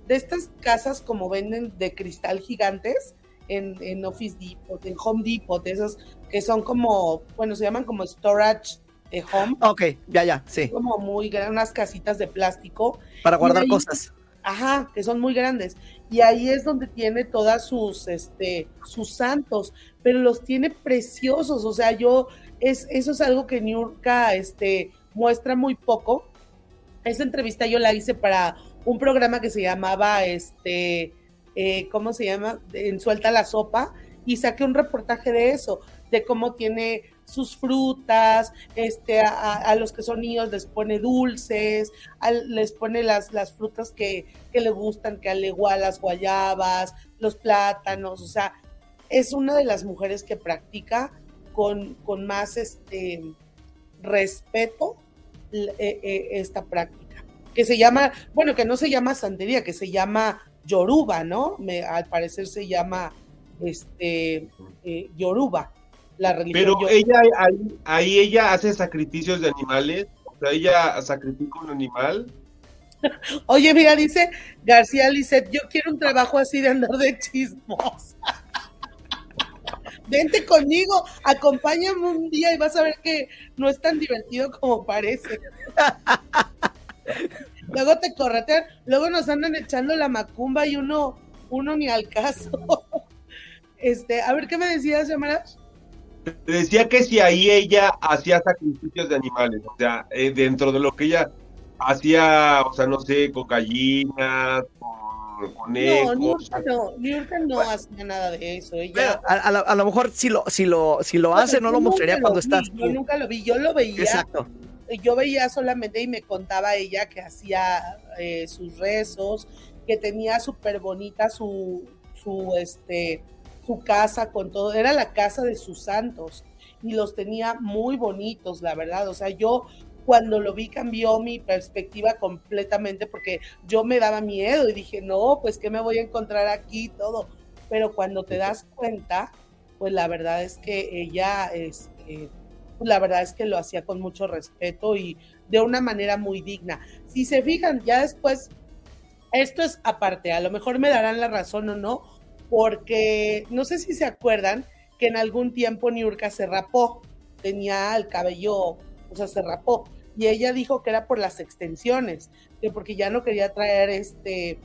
de estas casas como venden de cristal gigantes en, en Office Depot, en Home Depot, esas que son como, bueno, se llaman como storage de home, Ok, ya, ya, sí. como muy grandes, unas casitas de plástico. Para guardar ahí- cosas. Ajá, que son muy grandes. Y ahí es donde tiene todas sus, este, sus santos, pero los tiene preciosos. O sea, yo, es, eso es algo que Niurka, este, muestra muy poco. Esa entrevista yo la hice para un programa que se llamaba, este, eh, ¿cómo se llama? En Suelta la Sopa, y saqué un reportaje de eso, de cómo tiene sus frutas, este, a, los que son niños les pone dulces, les pone las, las frutas que, que le gustan, que al las guayabas, los plátanos, o sea, es una de las mujeres que practica con, con más este respeto eh, eh, esta práctica, que se llama, bueno, que no se llama santería, que se llama yoruba, ¿no? Me, al parecer se llama este eh, yoruba, la religión Pero ella, ahí, ahí ella hace sacrificios de animales. O sea, ella sacrifica un animal. Oye, mira, dice García Lisset, yo quiero un trabajo así de andar de chismos. Vente conmigo, acompáñame un día y vas a ver que no es tan divertido como parece. Luego te corretean, luego nos andan echando la macumba y uno, uno ni al caso. Este, a ver qué me decías, Yamaras. Decía que si ahí ella hacía sacrificios de animales, o sea, eh, dentro de lo que ella hacía, o sea, no sé, con gallinas, con No, conejos. No, Niurka no hacía nada de eso. Ella, a, a lo- a lo mejor si lo, si lo, si lo hace, no lo mostraría cuando estás Yo nunca lo vi, yo lo veía. Exacto. yo veía solamente y me contaba ella que hacía eh, sus rezos, que tenía súper bonita su, su, este, su casa con todo, era la casa de sus santos y los tenía muy bonitos, la verdad. O sea, yo cuando lo vi cambió mi perspectiva completamente porque yo me daba miedo y dije, no, pues qué me voy a encontrar aquí todo. Pero cuando te das cuenta, pues la verdad es que ella, este, pues la verdad es que lo hacía con mucho respeto y de una manera muy digna. Si se fijan, ya después, esto es aparte, a lo mejor me darán la razón o no, porque no sé si se acuerdan que en algún tiempo Niurka se rapó, tenía el cabello, o sea, se rapó, y ella dijo que era por las extensiones, que porque ya no quería traer este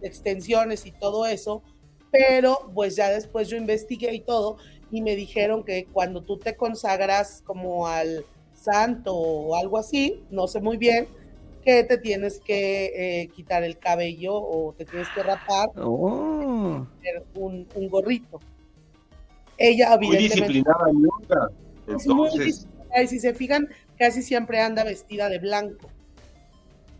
extensiones y todo eso, pero pues ya después yo investigué y todo, y me dijeron que cuando tú te consagras como al santo o algo así, no sé muy bien, que te tienes que eh, quitar el cabello o te tienes que rapar, Oh. tener un, un gorrito. Ella, Muy disciplinada, nunca. es muy Entonces, disciplinada, y si se fijan, casi siempre anda vestida de blanco.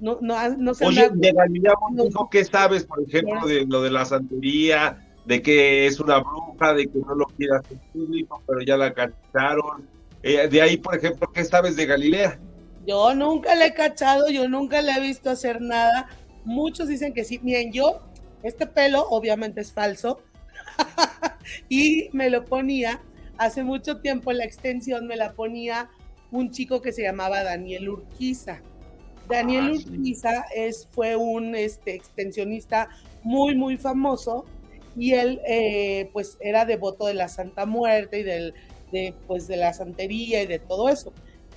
No, no, no se oye, anda- de Galilea Montijo, ¿qué sabes, por ejemplo, de lo de la santería, de que es una bruja, de que no lo quiere hacer público, pero ya la cacharon? Eh, de ahí, por ejemplo, ¿qué sabes de Galilea? Yo nunca le he cachado, yo nunca le he visto hacer nada. Muchos dicen que sí. Miren, yo, este pelo obviamente es falso. y me lo ponía, hace mucho tiempo la extensión me la ponía un chico que se llamaba Daniel Urquiza. Daniel Ah, sí. Urquiza es, fue un este, extensionista muy, muy famoso y él eh, pues era devoto de la Santa Muerte y del, de, pues, de la santería y de todo eso.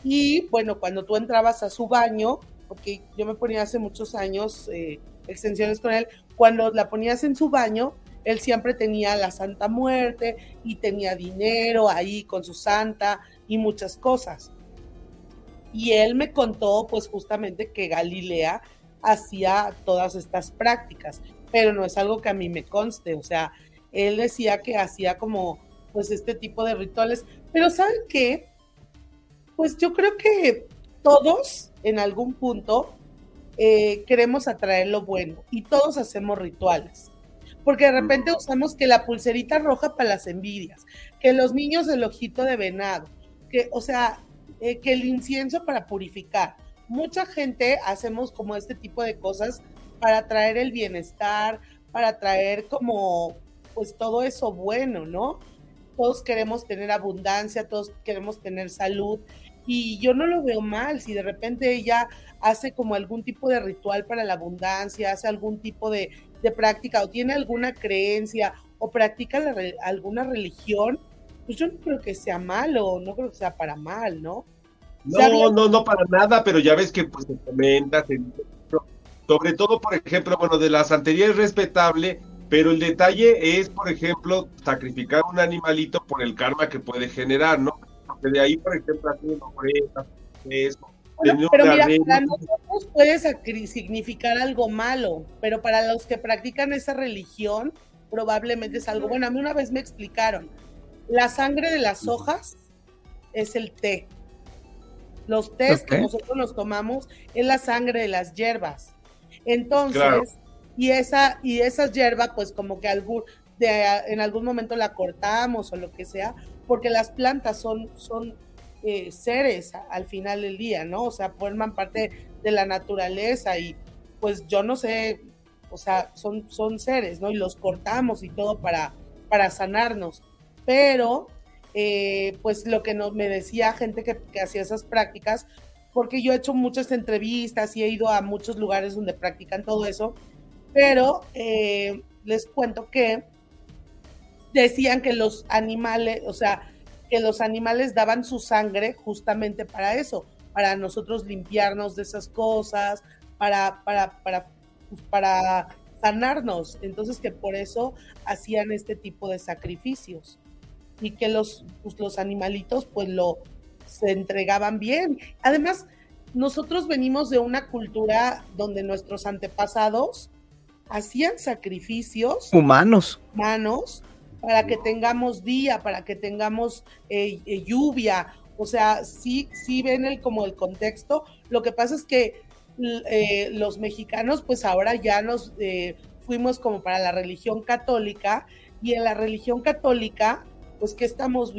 Y bueno, cuando tú entrabas a su baño, porque yo me ponía hace muchos años eh, extensiones con él, cuando la ponías en su baño, él siempre tenía la Santa Muerte y tenía dinero ahí con su santa y muchas cosas. Y él me contó, pues justamente que Galilea hacía todas estas prácticas, pero no es algo que a mí me conste, o sea, él decía que hacía como, pues este tipo de rituales, pero ¿saben qué? Pues yo creo que todos en algún punto eh, queremos atraer lo bueno y todos hacemos rituales. Porque de repente usamos que la pulserita roja para las envidias, que los niños el ojito de venado, que, o sea, eh, que el incienso para purificar. Mucha gente hacemos como este tipo de cosas para traer el bienestar, para traer como, pues todo eso bueno, ¿no? Todos queremos tener abundancia, todos queremos tener salud y yo no lo veo mal si de repente ella hace como algún tipo de ritual para la abundancia, hace algún tipo de, práctica o tiene alguna creencia o practica alguna religión, pues yo no creo que sea malo, no creo que sea para mal, ¿no? No, no, no para nada, pero ya ves que pues se comenta, sobre todo, por ejemplo, bueno, de la santería es respetable, pero el detalle es, por ejemplo, sacrificar un animalito por el karma que puede generar, ¿no? De ahí, por ejemplo, haciendo eso. pero mira, para nosotros puede significar algo malo, pero para los que practican esa religión, probablemente es algo bueno. A mí una vez me explicaron, la sangre de las hojas es el té. Los tés que nosotros nos tomamos es la sangre de las hierbas. Entonces, y esa y esas hierbas, pues como que algún, de, en algún momento la cortamos o lo que sea, porque las plantas son, son eh, seres al final del día, ¿no? O sea, forman parte de la naturaleza y pues yo no sé, o sea, son, son seres, ¿no? Y los cortamos y todo para, para sanarnos. Pero, eh, pues lo que me decía gente que, hacía esas prácticas, porque yo he hecho muchas entrevistas y he ido a muchos lugares donde practican todo eso, pero eh, les cuento que decían que los animales, o sea, que los animales daban su sangre justamente para eso, para nosotros limpiarnos de esas cosas, para, para, para, para sanarnos. Entonces que por eso hacían este tipo de sacrificios y que los, pues, los animalitos pues lo se entregaban bien. Además, nosotros venimos de una cultura donde nuestros antepasados hacían sacrificios humanos. Humanos para que tengamos día, para que tengamos eh, eh, lluvia. O sea, sí, sí ven el, como el contexto. Lo que pasa es que eh, los mexicanos, pues ahora ya nos fuimos como para la religión católica y en la religión católica, pues que estamos,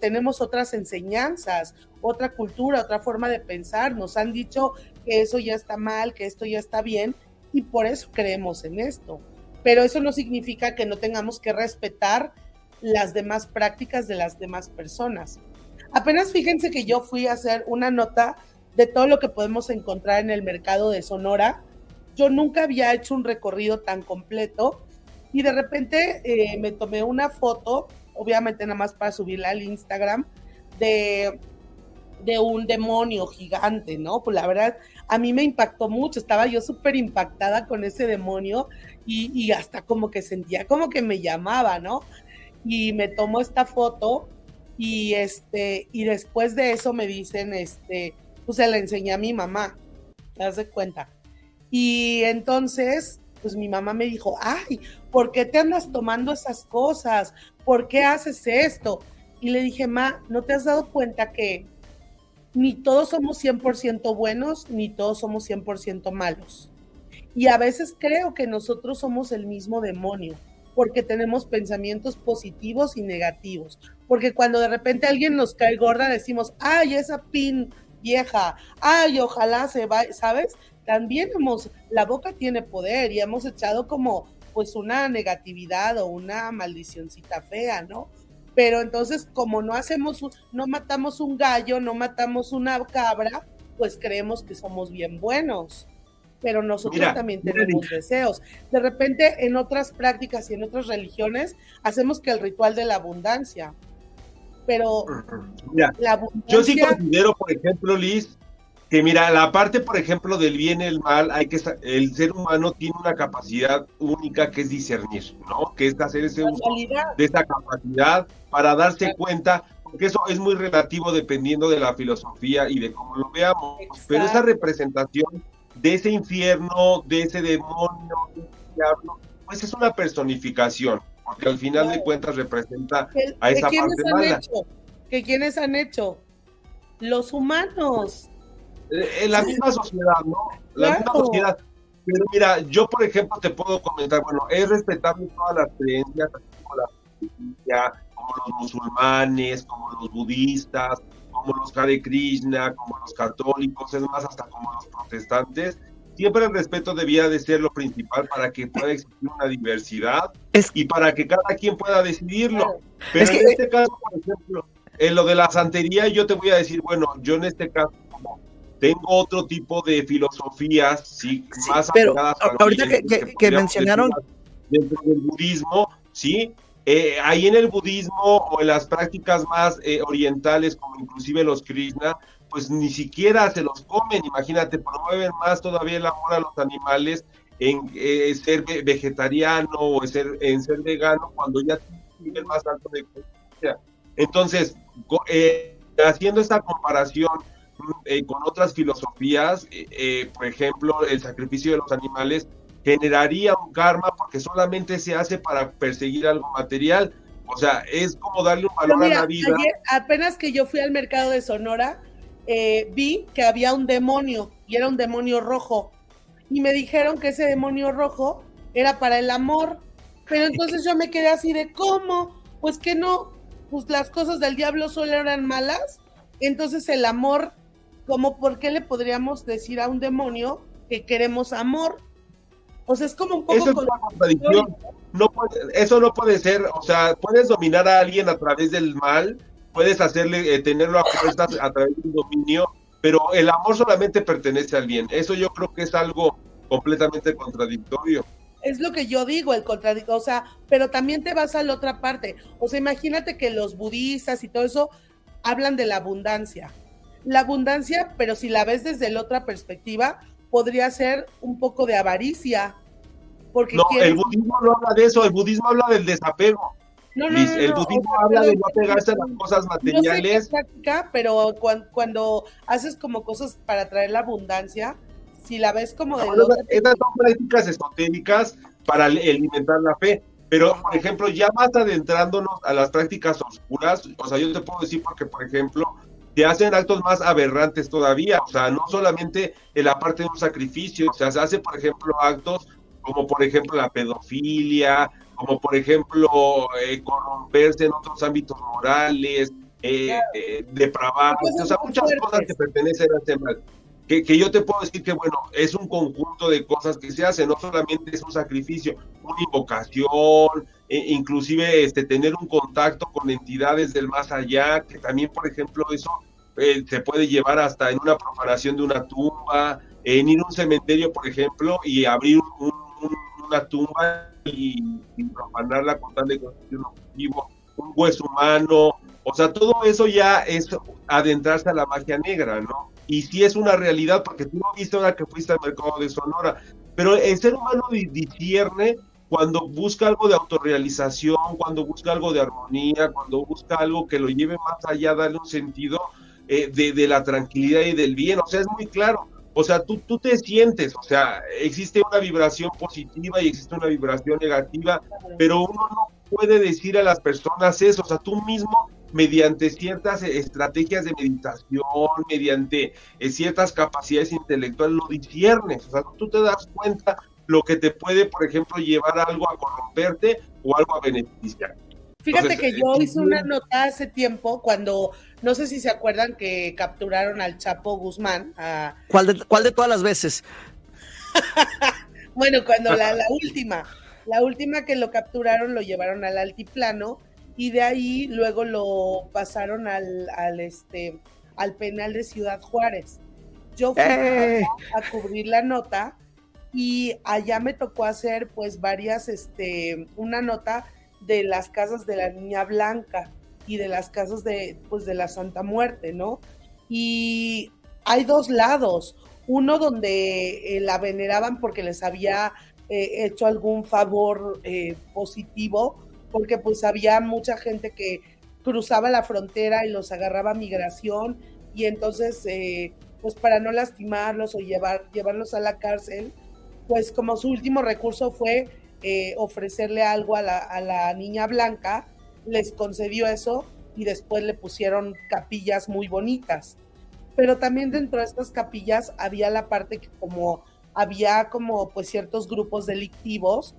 tenemos otras enseñanzas, otra cultura, otra forma de pensar. Nos han dicho que eso ya está mal, que esto ya está bien y por eso creemos en esto pero eso no significa que no tengamos que respetar las demás prácticas de las demás personas. Apenas fíjense que yo fui a hacer una nota de todo lo que podemos encontrar en el mercado de Sonora. Yo nunca había hecho un recorrido tan completo y de repente eh, me tomé una foto, obviamente nada más para subirla al Instagram, de, de un demonio gigante, ¿no? Pues la verdad, a mí me impactó mucho, estaba yo súper impactada con ese demonio y, hasta como que sentía como que me llamaba, ¿no? Y me tomó esta foto y este, y después de eso me dicen, este, pues se la enseñé a mi mamá, te das de cuenta. Y entonces, pues mi mamá me dijo, ay, ¿por qué te andas tomando esas cosas? ¿Por qué haces esto? Y le dije, ma, ¿no te has dado cuenta que ni todos somos 100% buenos, ni todos somos 100% malos? Y a veces creo que nosotros somos el mismo demonio, porque tenemos pensamientos positivos y negativos. Porque cuando de repente alguien nos cae gorda, decimos, ay, esa pin vieja, ay, ojalá se vaya, ¿sabes? También hemos, la boca tiene poder y hemos echado como pues una negatividad o una maldicioncita fea, ¿no? Pero entonces, como no hacemos, no matamos un gallo, no matamos una cabra, pues creemos que somos bien buenos pero nosotros también tenemos deseos. De repente, en otras prácticas y en otras religiones, hacemos que el ritual de la abundancia, pero la abundancia... Yo sí considero, por ejemplo, Liz, que mira, la parte, por ejemplo, del bien y el mal, hay que el ser humano tiene una capacidad única que es discernir, ¿no? Que es hacer ese uso de esa capacidad para darse cuenta porque eso es muy relativo dependiendo de la filosofía y de cómo lo veamos. Pero esa Exacto. representación de ese infierno, de ese demonio, de ese diablo, pues es una personificación, porque al final de cuentas representa ¿Que- a esa quiénes parte han mala. hecho? ¿Que quiénes han hecho? Los humanos. Eh, en la misma sociedad, ¿no? La misma sociedad. Pero mira, yo por ejemplo te puedo comentar, bueno, es respetable todas las creencias, así como la como los musulmanes, como los budistas, como los Hare Krishna, como los católicos, es más, hasta como los protestantes. Siempre el respeto debía de ser lo principal para que pueda existir una diversidad Es- y para que cada quien pueda decidirlo. Pero Es que- en este caso, por ejemplo, en lo de la santería, yo te voy a decir, bueno, yo en este caso, como tengo otro tipo de filosofías, sí, Sí, más pero a ahorita que- que- que mencionaron- Dentro del budismo, sí. Eh, ahí en el budismo o en las prácticas más eh, orientales, como inclusive los Krishna, pues ni siquiera se los comen, imagínate, promueven más todavía el amor a los animales en eh, ser ve- vegetariano o en ser, en ser vegano cuando ya tiene un nivel más alto de conciencia. Entonces, eh, haciendo esta comparación mm, eh, con otras filosofías, eh, por ejemplo, el sacrificio de los animales generaría un karma porque solamente se hace para perseguir algo material. O sea, es como darle un valor mira, a la vida. ayer, apenas que yo fui al mercado de Sonora, eh, vi que había un demonio y era un demonio rojo. Y me dijeron que ese demonio rojo era para el amor. Pero entonces yo me quedé así de, ¿cómo? Pues que no, pues las cosas del diablo solo eran malas. Entonces el amor, como por qué le podríamos decir a un demonio que queremos amor? O sea, es como un poco... Eso es una contradicción. No puede- eso no puede ser. O sea, puedes dominar a alguien a través del mal, puedes hacerle, eh, tenerlo a fuerzas a través de un dominio, pero el amor solamente pertenece al bien. Eso yo creo que es algo completamente contradictorio. Es lo que yo digo, el contradictorio, o sea, pero también te vas a la otra parte. O sea, imagínate que los budistas y todo eso hablan de la abundancia. La abundancia, pero si la ves desde la otra perspectiva, podría ser un poco de avaricia. Porque No, el budismo no habla de eso, el budismo habla del desapego. no, no, Liz, no, el budismo habla de no apegarse a las cosas Yo sé materiales. práctica, pero cuan- cuando, haces como cosas para traer la abundancia, si la ves como de Bueno, esas son prácticas esotéricas para ali- alimentar la fe. Pero, por ejemplo, ya más adentrándonos a las prácticas oscuras, o sea, yo te puedo decir porque, por ejemplo, te hacen actos más aberrantes todavía, o sea, no solamente en la parte de un sacrificio, o sea, se hace, por ejemplo, actos como, por ejemplo, la pedofilia, como, por ejemplo, eh, corromperse en otros ámbitos morales, eh, eh, depravarse, Cosas o sea, muchas cosas que pertenecen a este mal. Que, que yo te puedo decir que, bueno, es un conjunto de cosas que se hacen, no solamente es un sacrificio, una invocación, e- inclusive este, tener un contacto con entidades del más allá, que también, por ejemplo, eso eh, se puede llevar hasta en una profanación de una tumba, en ir a un cementerio, por ejemplo, y abrir un- un- una tumba y, profanarla con tal de conseguir un objetivo, un hueso humano, o sea, todo eso ya es adentrarse a la magia negra, ¿no? Y sí es una realidad, porque tú lo viste ahora que fuiste al mercado de Sonora, pero el ser humano di- discierne cuando busca algo de autorrealización, cuando busca algo de armonía, cuando busca algo que lo lleve más allá, darle un sentido eh, de, de la tranquilidad y del bien, o sea, es muy claro. O sea, tú, tú te sientes, o sea, existe una vibración positiva y existe una vibración negativa, pero uno no puede decir a las personas eso, o sea, tú mismo mediante ciertas estrategias de meditación, mediante eh, ciertas capacidades intelectuales, lo disciernes, o sea, tú te das cuenta lo que te puede, por ejemplo, llevar algo a corromperte o algo a beneficiar. Fíjate Entonces, que yo eh, hice una nota hace tiempo cuando, no sé si se acuerdan que capturaron al Chapo Guzmán. a- ¿Cuál de, cuál de todas las veces? bueno, cuando la, la última, la última que lo capturaron lo llevaron al altiplano y de ahí luego lo pasaron al, al, este, al penal de Ciudad Juárez. Yo fui ¡Eh! a cubrir la nota y allá me tocó hacer pues varias, este, una nota de las casas de la Niña Blanca y de las casas de, pues, de la Santa Muerte, ¿no? Y hay dos lados, uno donde eh, la veneraban porque les había eh, hecho algún favor eh, positivo, porque pues había mucha gente que cruzaba la frontera y los agarraba migración y entonces, pues para no lastimarlos o llevar, llevarlos a la cárcel, pues como su último recurso fue eh, ofrecerle algo a la, a la niña blanca, les concedió eso y después le pusieron capillas muy bonitas. Pero también dentro de estas capillas había la parte que como había como pues ciertos grupos delictivos,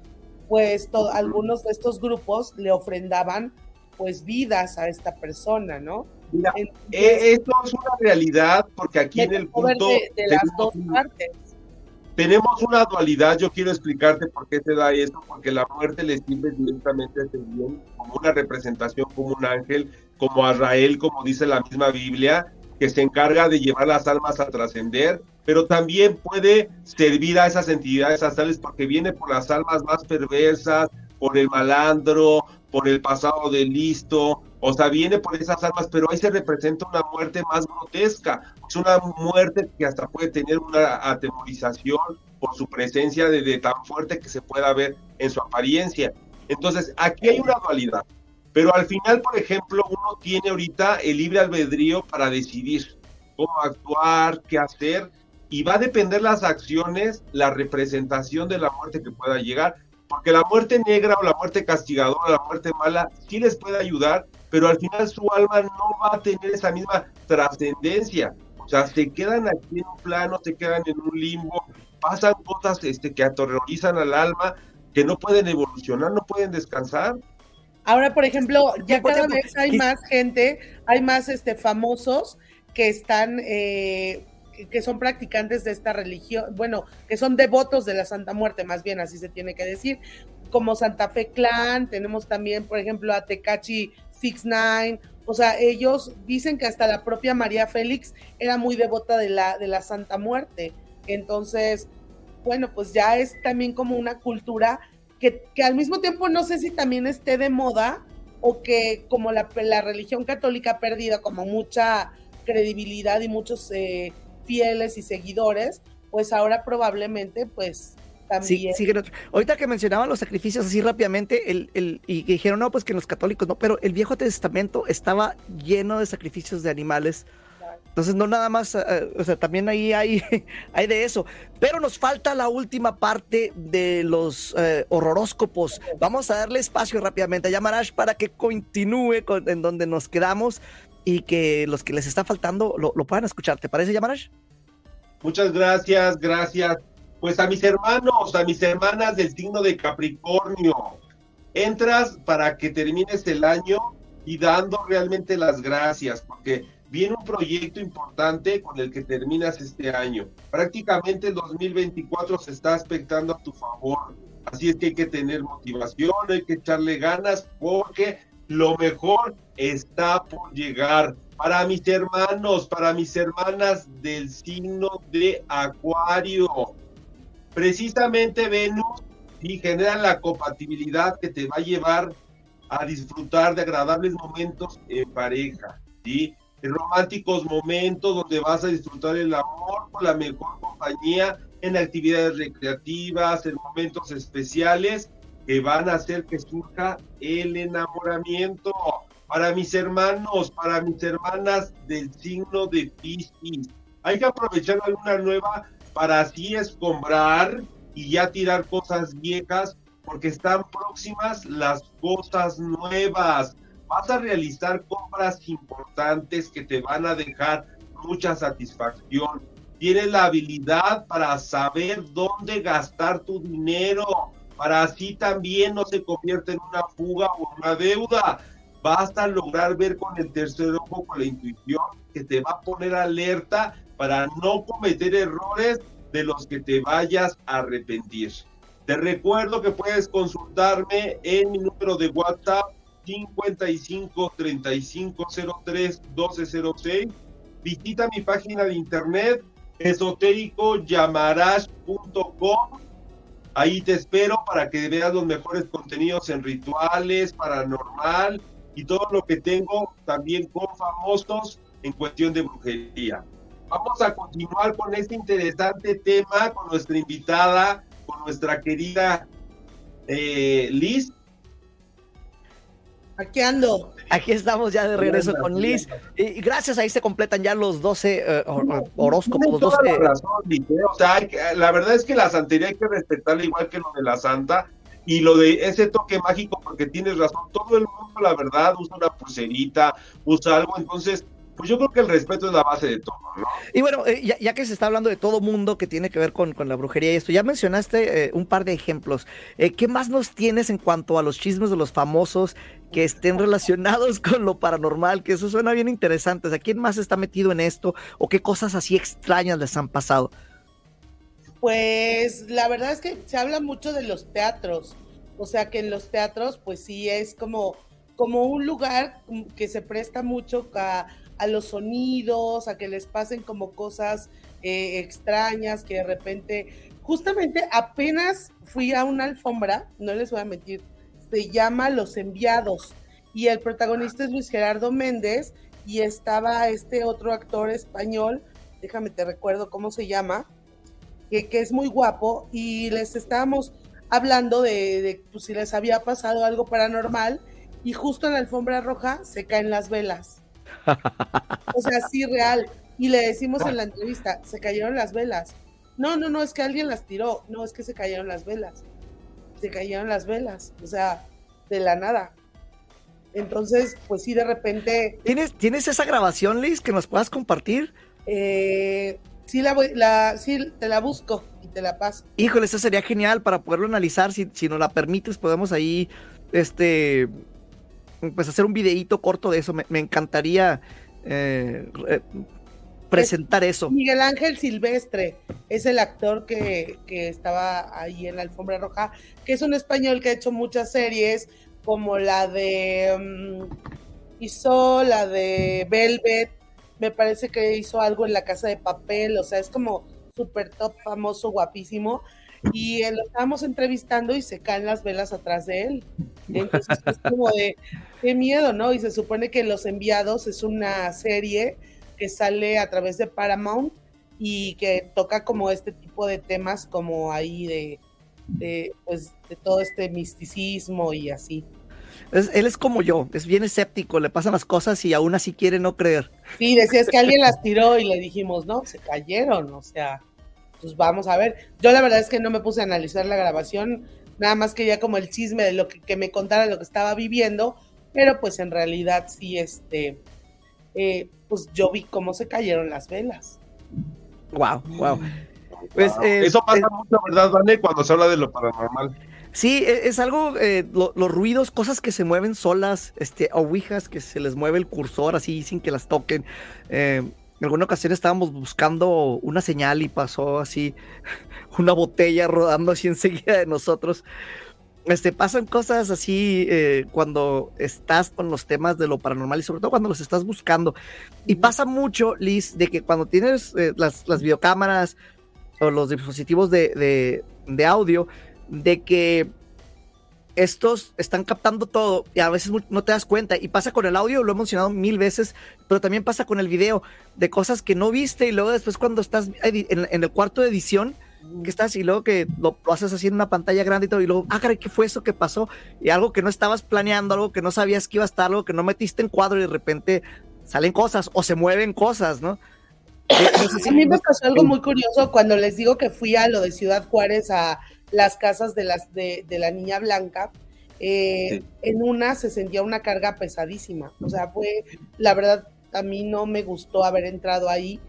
pues algunos de estos grupos le ofrendaban pues vidas a esta persona, ¿no? Mira, eh, esto es una realidad porque aquí en el punto de, las dos partes. Tenemos una dualidad, yo quiero explicarte por qué se da esto, porque la muerte le sirve directamente a este bien como una representación, como un ángel, como a Israel, como dice la misma Biblia, que se encarga de llevar las almas a trascender, pero también puede servir a esas entidades astrales porque viene por las almas más perversas, por el malandro, por el pasado de listo, o sea, viene por esas almas, pero ahí se representa una muerte más grotesca, es una muerte que hasta puede tener una atemorización por su presencia de, tan fuerte que se pueda ver en su apariencia. Entonces, aquí hay una dualidad, pero al final, por ejemplo, uno tiene ahorita el libre albedrío para decidir cómo actuar, qué hacer, y va a depender las acciones, la representación de la muerte que pueda llegar, porque la muerte negra o la muerte castigadora, la muerte mala, sí les puede ayudar, pero al final su alma no va a tener esa misma trascendencia. O sea, se quedan aquí en un plano, se quedan en un limbo, pasan cosas este, que aterrorizan al alma, que no pueden evolucionar, no pueden descansar. Ahora, por ejemplo, ya cada vez hay más gente, hay más este, famosos que están eh, que son practicantes de esta religión, bueno, que son devotos de la Santa Muerte, más bien así se tiene que decir, como Santa Fe Clan, tenemos también, por ejemplo, a Tecachi 69, o sea, ellos dicen que hasta la propia María Félix era muy devota de la, de la Santa Muerte. Entonces, bueno, pues ya es también como una cultura que, que al mismo tiempo no sé si también esté de moda o que como la, la religión católica ha perdido como mucha credibilidad y muchos eh, fieles y seguidores, pues ahora probablemente pues también. Sí, Ahorita que mencionaban los sacrificios así rápidamente, el, el, y que dijeron, no, pues que los católicos no, pero el Viejo Testamento estaba lleno de sacrificios de animales. Entonces, no nada más, eh, o sea, también ahí hay, hay de eso. Pero nos falta la última parte de los eh, horroróscopos. Vamos a darle espacio rápidamente a Yamarash para que continúe con, en donde nos quedamos y que los que les está faltando lo, puedan escuchar. ¿Te parece, Yamarash? Muchas gracias, gracias. Pues a mis hermanos, a mis hermanas del signo de Capricornio, entras para que termines el año y dando realmente las gracias, porque viene un proyecto importante con el que terminas este año. Prácticamente el 2024 se está aspectando a tu favor. Así es que hay que tener motivación, hay que echarle ganas porque lo mejor está por llegar. Para mis hermanos, para mis hermanas del signo de Acuario. Precisamente Venus y genera la compatibilidad que te va a llevar a disfrutar de agradables momentos en pareja, ¿sí? En románticos momentos donde vas a disfrutar el amor con la mejor compañía, en actividades recreativas, en momentos especiales que van a hacer que surja el enamoramiento. Para mis hermanos, para mis hermanas del signo de Piscis, hay que aprovechar la luna nueva para así escombrar y ya tirar cosas viejas porque están próximas las cosas nuevas. Vas a realizar compras importantes que te van a dejar mucha satisfacción. Tienes la habilidad para saber dónde gastar tu dinero para así también no se convierte en una fuga o una deuda. Basta lograr ver con el tercer ojo, con la intuición, que te va a poner alerta para no cometer errores de los que te vayas a arrepentir. Te recuerdo que puedes consultarme en mi número de WhatsApp 55 35 03 1206. Visita mi página de internet esotéricoyamarash.com Ahí te espero para que veas los mejores contenidos en rituales, paranormal y todo lo que tengo también con famosos en cuestión de brujería. Vamos a continuar con este interesante tema con nuestra invitada, con nuestra querida eh, Liz. Aquí ando. Aquí estamos ya de regreso con Liz. Y gracias, ahí se completan ya los 12 eh, horóscopos. Los 12... La, razón, o sea, la verdad es que la santería hay que respetarla igual que lo de la santa. Y lo de ese toque mágico, porque tienes razón, todo el mundo, la verdad, usa una pulserita, usa algo, entonces pues yo creo que el respeto es la base de todo, ¿no? Y bueno, eh, ya, que se está hablando de todo mundo que tiene que ver con, la brujería y esto, ya mencionaste eh, un par de ejemplos. Eh, ¿Qué más nos tienes en cuanto a los chismes de los famosos que estén relacionados con lo paranormal? Que eso suena bien interesante. ¿A quién más está metido en esto? ¿O qué cosas así extrañas les han pasado? Pues la verdad es que se habla mucho de los teatros. O sea que en los teatros, pues sí es como, como un lugar que se presta mucho a a los sonidos, a que les pasen como cosas eh, extrañas, que de repente, justamente apenas fui a una alfombra, no les voy a mentir, se llama Los Enviados y el protagonista es Luis Gerardo Méndez y estaba este otro actor español, déjame te recuerdo cómo se llama, que, que es muy guapo y les estábamos hablando de, de pues, si les había pasado algo paranormal y justo en la alfombra roja se caen las velas. O sea, sí, real. Y le decimos en la entrevista, se cayeron las velas. No, no, no, es que alguien las tiró. No, es que se cayeron las velas. Se cayeron las velas. O sea, de la nada. Entonces, pues sí, de repente. ¿Tienes, ¿tienes esa grabación, Liz, que nos puedas compartir? Eh, sí, la, voy, la, sí, te la busco y te la paso. Híjole, eso sería genial para poderlo analizar. Si, si nos la permites, podemos ahí este, pues hacer un videíto corto de eso. Me, encantaría eh, presentar eso. Miguel Ángel Silvestre es el actor que, estaba ahí en la alfombra roja, que es un español que ha hecho muchas series, como la de mm, hizo la de Velvet, me parece que hizo algo en la casa de papel, o sea, es como súper top, famoso, guapísimo y lo estábamos entrevistando y se caen las velas atrás de él. Entonces es como de, qué miedo, ¿no? Y se supone que Los Enviados es una serie que sale a través de Paramount y que toca como este tipo de temas como ahí de, de, pues, de todo este misticismo y así. él es como yo, es bien escéptico, le pasan las cosas y aún así quiere no creer. Sí, decías que alguien las tiró y le dijimos, no, se cayeron, o sea, pues vamos a ver. Yo la verdad es que no me puse a analizar la grabación, nada más que ya como el chisme de lo que, me contara lo que estaba viviendo, pero pues en realidad sí, este, eh, pues yo vi cómo se cayeron las velas. Wow, wow. Pues, eh, Eso pasa eh, mucho, ¿verdad, Vane? Cuando se habla de lo paranormal. Sí, e, es algo, los ruidos, cosas que se mueven solas, este, ouijas que se les mueve el cursor así sin que las toquen. En alguna ocasión estábamos buscando una señal y pasó así una botella rodando así enseguida de nosotros. Este, pasan cosas así eh, cuando estás con los temas de lo paranormal y sobre todo cuando los estás buscando. Y pasa mucho, Liz, de que cuando tienes eh, las, videocámaras o los dispositivos de, de audio, de que estos están captando todo y a veces no te das cuenta. Y pasa con el audio, lo he mencionado mil veces, pero también pasa con el video, de cosas que no viste y luego después cuando estás en, el cuarto de edición, que estás y luego que lo, haces así en una pantalla grande y todo, y luego, ah, caray, ¿qué fue eso que pasó? Y algo que no estabas planeando, algo que no sabías que iba a estar, algo que no metiste en cuadro y de repente salen cosas o se mueven cosas, ¿no? a mí me pasó algo muy curioso cuando les digo que fui a lo de Ciudad Juárez a las casas de, las, de, la niña blanca, eh, en una se sentía una carga pesadísima. O sea, fue, la verdad, a mí no me gustó haber entrado ahí.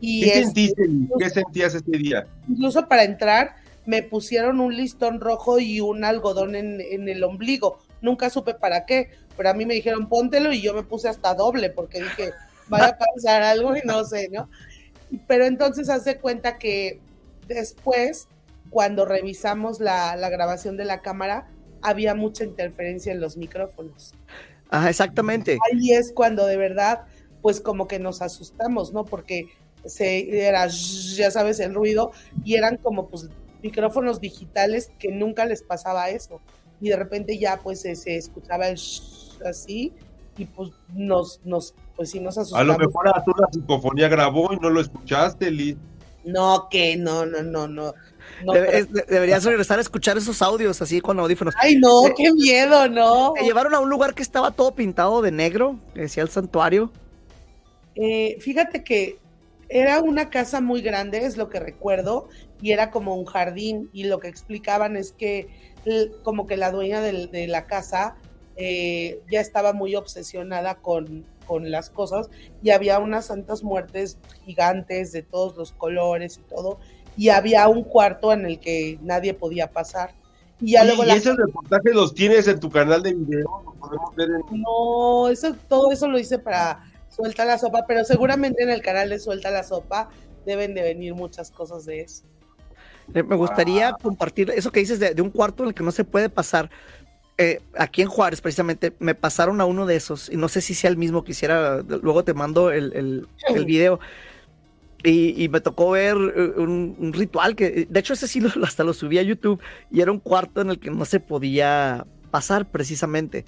Y ¿Qué, sentiste, ¿Qué sentías ese día? Incluso para entrar me pusieron un listón rojo y un algodón en, en, el ombligo. Nunca supe para qué, pero a mí me dijeron póntelo y yo me puse hasta doble porque dije, vaya a pasar algo y no sé, ¿no? Pero entonces hace cuenta que después cuando revisamos la, grabación de la cámara, había mucha interferencia en los micrófonos. Ah, exactamente. Ahí es cuando de verdad, pues como que nos asustamos, ¿no? Porque se era, ya sabes, el ruido y eran como pues micrófonos digitales que nunca les pasaba eso. Y de repente ya pues se, escuchaba el así y pues nos, nos, pues sí nos asustamos. A lo mejor a tú la psicofonía grabó y no lo escuchaste, Liz. No, que no, no, no, no. No, Debe- pero- es- de- deberías regresar a escuchar esos audios así con audífonos. Ay, no, Eh, qué miedo, no. Me llevaron a un lugar que estaba todo pintado de negro, que decía el santuario. Eh, fíjate que era una casa muy grande, es lo que recuerdo, y era como un jardín, y lo que explicaban es que como que la dueña de, la casa eh, ya estaba muy obsesionada con, con las cosas, y había unas santas muertes gigantes de todos los colores y todo, y había un cuarto en el que nadie podía pasar. Y ya Oye, luego ¿Y la esos reportajes los tienes en tu canal de video? ¿Los podemos ver en... No, eso, todo eso lo hice para Suelta la Sopa, pero seguramente en el canal de Suelta la Sopa deben de venir muchas cosas de eso. Eh, Me gustaría compartir eso que dices de, de un cuarto en el que no se puede pasar. Eh, aquí en Juárez, precisamente, me pasaron a uno de esos, y no sé si sea el mismo que hiciera, luego te mando el, el- el video. Y, y me tocó ver eh, un, un ritual que, de hecho, ese sí lo- hasta lo subí a YouTube, y era un cuarto en el que no se podía pasar precisamente.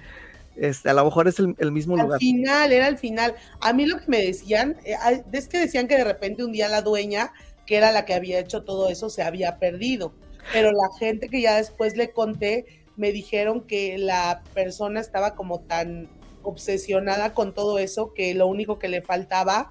Este, a lo mejor es el, el mismo Al lugar. final, era al final. A mí lo que me decían, eh, es que decían que de repente un día la dueña, que era la que había hecho todo eso, se había perdido. Pero la gente que ya después le conté, me dijeron que la persona estaba como tan obsesionada con todo eso que lo único que le faltaba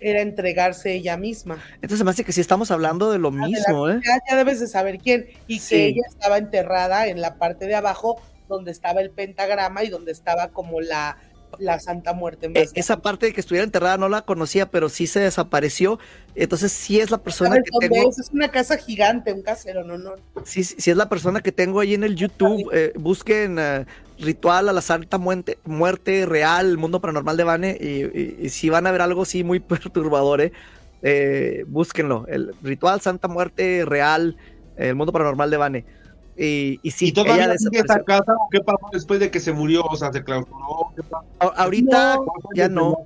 era entregarse ella misma. Entonces me hace que sí estamos hablando de lo Ah, de la- mismo, ¿eh? ya, ya debes de saber quién. Y Sí. que ella estaba enterrada en la parte de abajo, donde estaba el pentagrama y donde estaba como la, la Santa Muerte. en Eh, esa parte de que estuviera enterrada no la conocía, pero sí se desapareció. Entonces sí es la persona ¿Sabes que tengo, es? Es una casa gigante, un casero, no, no. sí, sí sí es la persona que tengo ahí en el YouTube. Eh, busquen eh, ritual a la Santa Muerte, muerte real, el mundo paranormal de Vane, y, y- y si van a ver algo sí muy perturbador, eh, eh, búsquenlo. El ritual Santa Muerte real, el mundo paranormal de Vane. Y, y sí, ¿Y todavía ella sigue esa casa o qué pasó después de que se murió? O sea, se clausuró. ¿Qué pasó? A- Ahorita No, ya no.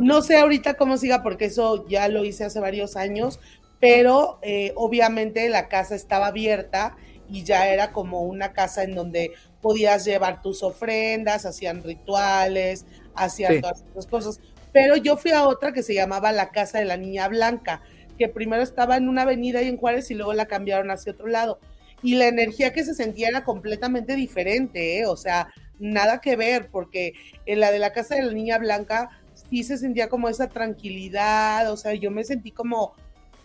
No sé ahorita cómo siga, porque eso ya lo hice hace varios años, pero eh, obviamente la casa estaba abierta y ya era como una casa en donde podías llevar tus ofrendas, hacían rituales, hacían Sí. todas esas cosas. Pero yo fui a otra que se llamaba la Casa de la Niña Blanca, que primero estaba en una avenida ahí en Juárez y luego la cambiaron hacia otro lado. Y la energía que se sentía era completamente diferente, ¿eh? o sea, nada que ver, porque en la de la Casa de la Niña Blanca sí se sentía como esa tranquilidad, o sea, yo me sentí como,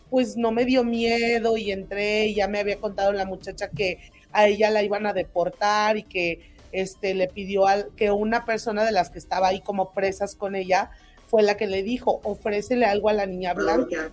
pues no me dio miedo y entré y ya me había contado la muchacha que a ella la iban a deportar y que este le pidió al, que una persona de las que estaba ahí como presas con ella fue la que le dijo, ofrécele algo a la niña blanca.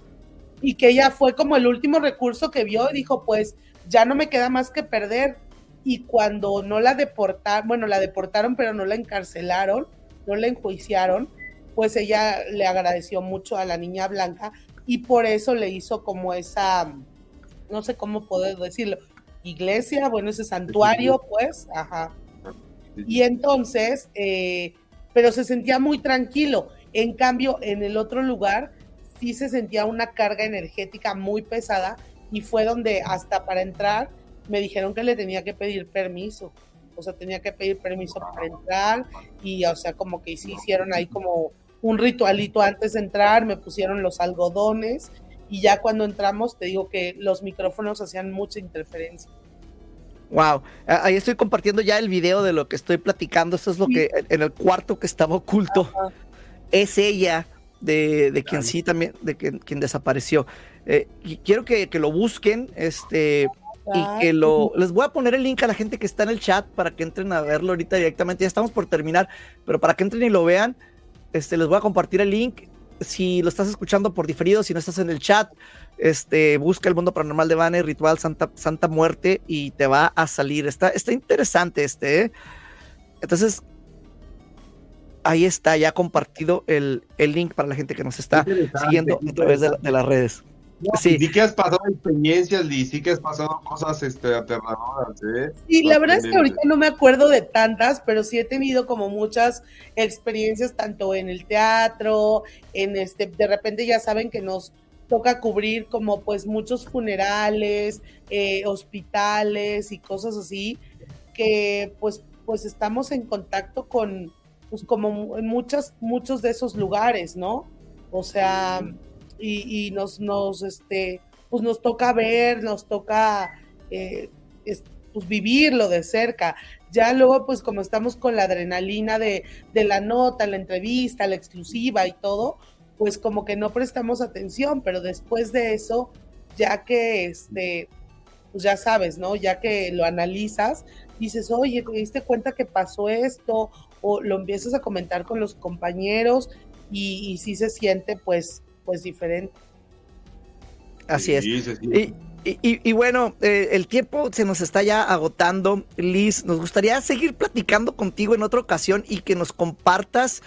Y que ella fue como el último recurso que vio y dijo, pues ya no me queda más que perder. Y cuando no la deportaron, bueno, la deportaron, pero no la encarcelaron, no la enjuiciaron, pues ella le agradeció mucho a la niña blanca y por eso le hizo como esa, no sé cómo poder decirlo, iglesia, bueno, ese santuario, pues, ajá. Y entonces, eh, pero se sentía muy tranquilo. En cambio, en el otro lugar sí se sentía una carga energética muy pesada y fue donde hasta para entrar me dijeron que le tenía que pedir permiso. O sea, tenía que pedir permiso para entrar y, o sea, como que sí hicieron ahí como un ritualito antes de entrar, me pusieron los algodones y ya cuando entramos te digo que los micrófonos hacían mucha interferencia. Wow, Ah, ahí estoy compartiendo ya el video de lo que estoy platicando. Esto es lo Sí. que en el cuarto que estaba oculto Ajá. es ella de, de quien sí también, de quien, quien desapareció. Eh, y quiero que, que lo busquen, este, y que lo, les voy a poner el link a la gente que está en el chat para que entren a verlo ahorita directamente. Ya estamos por terminar, pero para que entren y lo vean, este, les voy a compartir el link. Si lo estás escuchando por diferido, si no estás en el chat, este, busca el mundo paranormal de Vane, ritual Santa, Santa Muerte y te va a salir. Está, está interesante este, ¿eh? Entonces, ahí está ya compartido el, el link para la gente que nos está siguiendo a través de, la- de las redes. No, Sí. Sí que has pasado experiencias, Liz, sí que has pasado cosas este, aterradoras, ¿eh? Sí, la verdad es que ahorita no me acuerdo de tantas, pero sí he tenido como muchas experiencias tanto en el teatro, en este, de repente ya saben que nos toca cubrir como pues muchos funerales, eh, hospitales y cosas así, que pues, pues estamos en contacto con, pues como en muchas, muchos de esos lugares, ¿no? O sea, y, y nos, nos, este, pues nos toca ver, nos toca eh, pues vivirlo de cerca. Ya luego, pues como estamos con la adrenalina de, de la nota, la entrevista, la exclusiva y todo, pues como que no prestamos atención, pero después de eso, ya que este, pues ya sabes, ¿no? Ya que lo analizas, dices, oye, ¿te diste cuenta que pasó esto? O lo empiezas a comentar con los compañeros y, y sí se siente pues, pues diferente. Así es. Y, y, bueno, eh, el tiempo se nos está ya agotando. Liz, nos gustaría seguir platicando contigo en otra ocasión y que nos compartas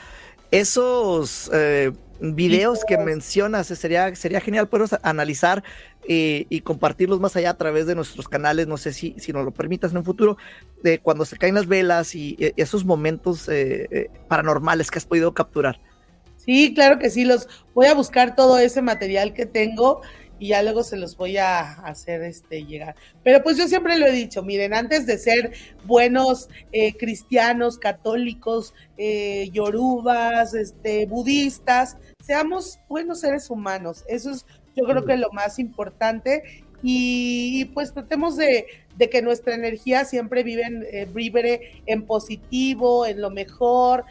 esos eh, videos que mencionas. Sería, sería genial poderlos analizar eh, y compartirlos más allá a través de nuestros canales. No sé si, si nos lo permitas en un futuro, de cuando se caen las velas y, y esos momentos paranormales que has podido capturar. Sí, claro que sí, los voy a buscar todo ese material que tengo y ya luego se los voy a hacer este llegar. Pero pues yo siempre lo he dicho, miren, antes de ser buenos eh, cristianos, católicos, eh, yorubas, este, budistas, seamos buenos seres humanos. Eso es yo creo que lo más importante y, pues tratemos de, que nuestra energía siempre vive en, eh, vibre en positivo, en lo mejor,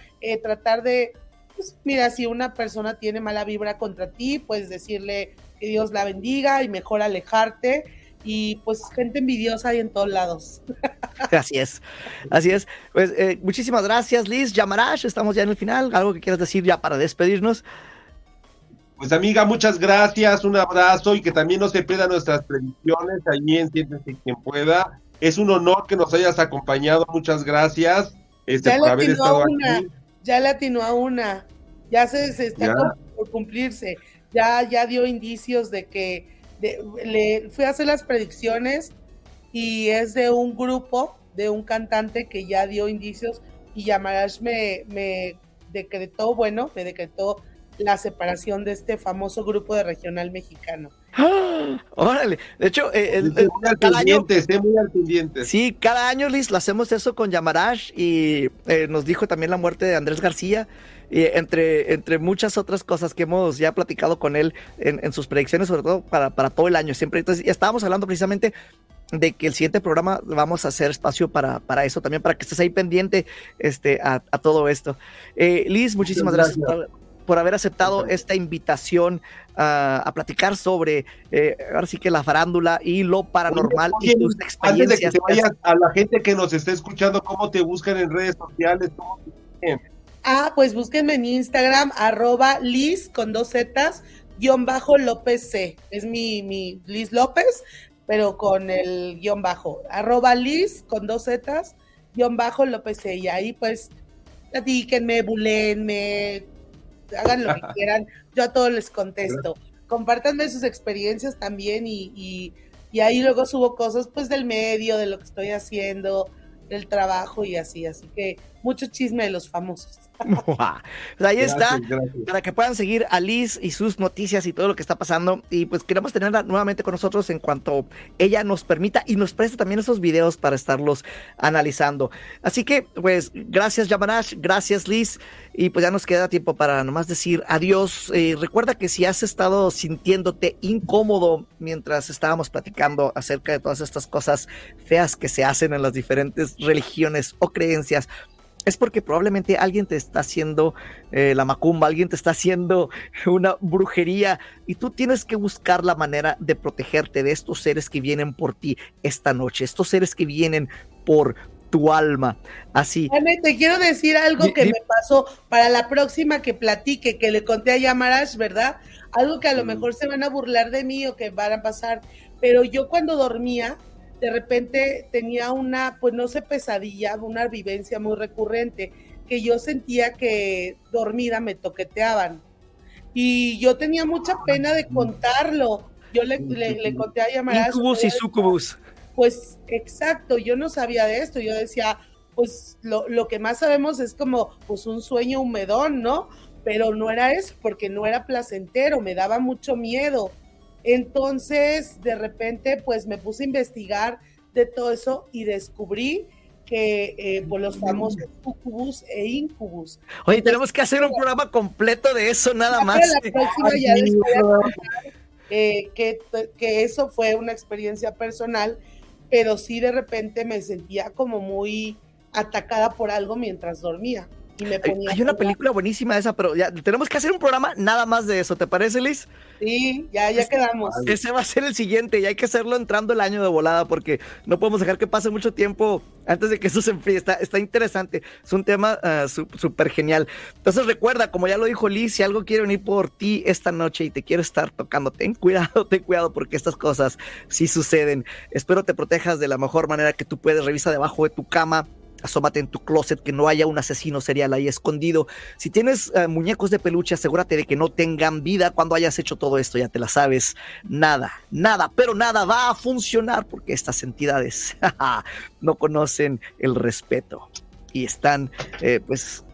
tratar de, pues mira, si una persona tiene mala vibra contra ti, pues decirle, que Dios la bendiga y mejor alejarte. Y pues gente envidiosa hay en todos lados. Así es, así es. Pues eh, muchísimas gracias, Liz. Yamarash, estamos ya en el final. ¿Algo que quieras decir ya para despedirnos? Pues amiga, muchas gracias, un abrazo y que también no se pierdan nuestras predicciones, ahí en Siéntese quien pueda. Es un honor que nos hayas acompañado, muchas gracias este, ya por haber estado aquí. Ya le atinó a una, ya se, se está por cumplirse ya, ya dio indicios de que le fui a hacer las predicciones y es de un grupo, de un cantante que ya dio indicios y Yamarash me, me decretó, bueno, me decretó la separación de este famoso grupo de regional mexicano. ¡Ah! Órale, de hecho, eh, el, cada año, muy al pendiente. Sí, cada año, Liz, lo hacemos eso con Yamarash y eh, nos dijo también la muerte de Andrés García y entre, entre muchas otras cosas que hemos ya platicado con él en, sus predicciones, sobre todo para, para, todo el año siempre. Entonces, ya estábamos hablando precisamente de que el siguiente programa vamos a hacer espacio para, para eso también, para que estés ahí pendiente este, a, todo esto. Eh, Liz, muchísimas gracias, por, haber aceptado esta invitación a platicar sobre, eh, ahora sí que la farándula y lo paranormal y tus experiencias. Antes de que te vayas a la gente que nos está escuchando, ¿cómo te buscan en redes sociales? ¿Cómo Ah, pues búsquenme en Instagram, arroba Liz con dos Zetas, guion bajo López C. Es mi, mi Liz López, pero con el guion bajo. Arroba Liz con dos Zetas, guion bajo López C. Y ahí pues platíquenme, bulenme, hagan lo que quieran. Yo a todos les contesto. Compártanme sus experiencias también y, y, y ahí luego subo cosas pues del medio, de lo que estoy haciendo, del trabajo y así. Así que mucho chisme de los famosos. Pues ahí está, para que puedan seguir a Liz y sus noticias y todo lo que está pasando. Y pues queremos tenerla nuevamente con nosotros en cuanto ella nos permita y nos preste también esos videos para estarlos analizando. Así que, pues, gracias Yamanash, gracias Liz. Y pues ya nos queda tiempo para nomás decir adiós. Eh, recuerda que si has estado sintiéndote incómodo mientras estábamos platicando acerca de todas estas cosas feas que se hacen en las diferentes religiones o creencias, es porque probablemente alguien te está haciendo eh, la macumba, alguien te está haciendo una brujería y tú tienes que buscar la manera de protegerte de estos seres que vienen por ti esta noche, estos seres que vienen por tu alma. Así. te quiero decir algo que me pasó para la próxima que platique, que le conté a Yamarash, ¿verdad? Algo que a lo mejor se van a burlar de mí o que van a pasar, pero yo cuando dormía, de repente tenía una, pues no sé, pesadilla, una vivencia muy recurrente, que yo sentía que dormida me toqueteaban. Y yo tenía mucha pena de contarlo. Yo le, le, conté a llamar Incubus y sucubus. Pues exacto, yo no sabía de esto. Yo decía, pues lo, lo que más sabemos es como pues un sueño humedón, ¿no? Pero no era eso, porque no era placentero, me daba mucho miedo. Entonces, de repente, pues me puse a investigar de todo eso y descubrí que eh, por los famosos sucubus e incubus. Oye, tenemos que hacer un programa completo de eso nada más. eh, que, que eso fue una experiencia personal, pero sí de repente me sentía como muy atacada por algo mientras dormía. Y me Hay, ponía hay a una película buenísima esa, pero ya tenemos que hacer un programa nada más de eso, ¿te parece, Liz? Sí, ya, ya quedamos. Ese va a ser el siguiente y hay que hacerlo entrando el año de volada porque no podemos dejar que pase mucho tiempo antes de que eso se enfríe. Está, está interesante, es un tema ah, súper genial. Entonces recuerda, como ya lo dijo Liz, si algo quiere venir por ti esta noche y te quiere estar tocando, ten cuidado, ten cuidado porque estas cosas sí suceden. Espero te protejas de la mejor manera que tú puedes. Revisa debajo de tu cama. Asómate en tu closet, que no haya un asesino serial ahí escondido. Si tienes eh, muñecos de peluche, asegúrate de que no tengan vida cuando hayas hecho todo esto, ya te la sabes. Nada, nada, pero nada va a funcionar porque estas entidades no conocen el respeto y están, eh, pues,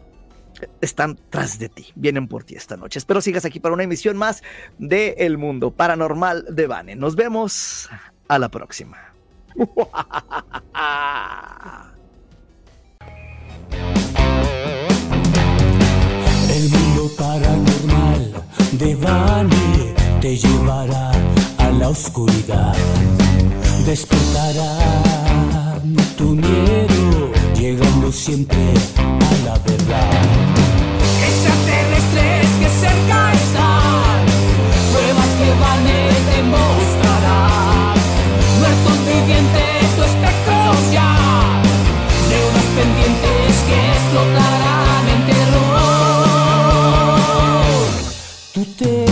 están tras de ti, vienen por ti esta noche. Espero sigas aquí para una emisión más de El Mundo Paranormal de Vane. Nos vemos a la próxima. El mundo paranormal de Vani te llevará a la oscuridad. Despertará tu miedo, llegando siempre a la verdad. Extraterrestres que cerca están, pruebas que Vani te mostrará. Muertos vivientes Tutte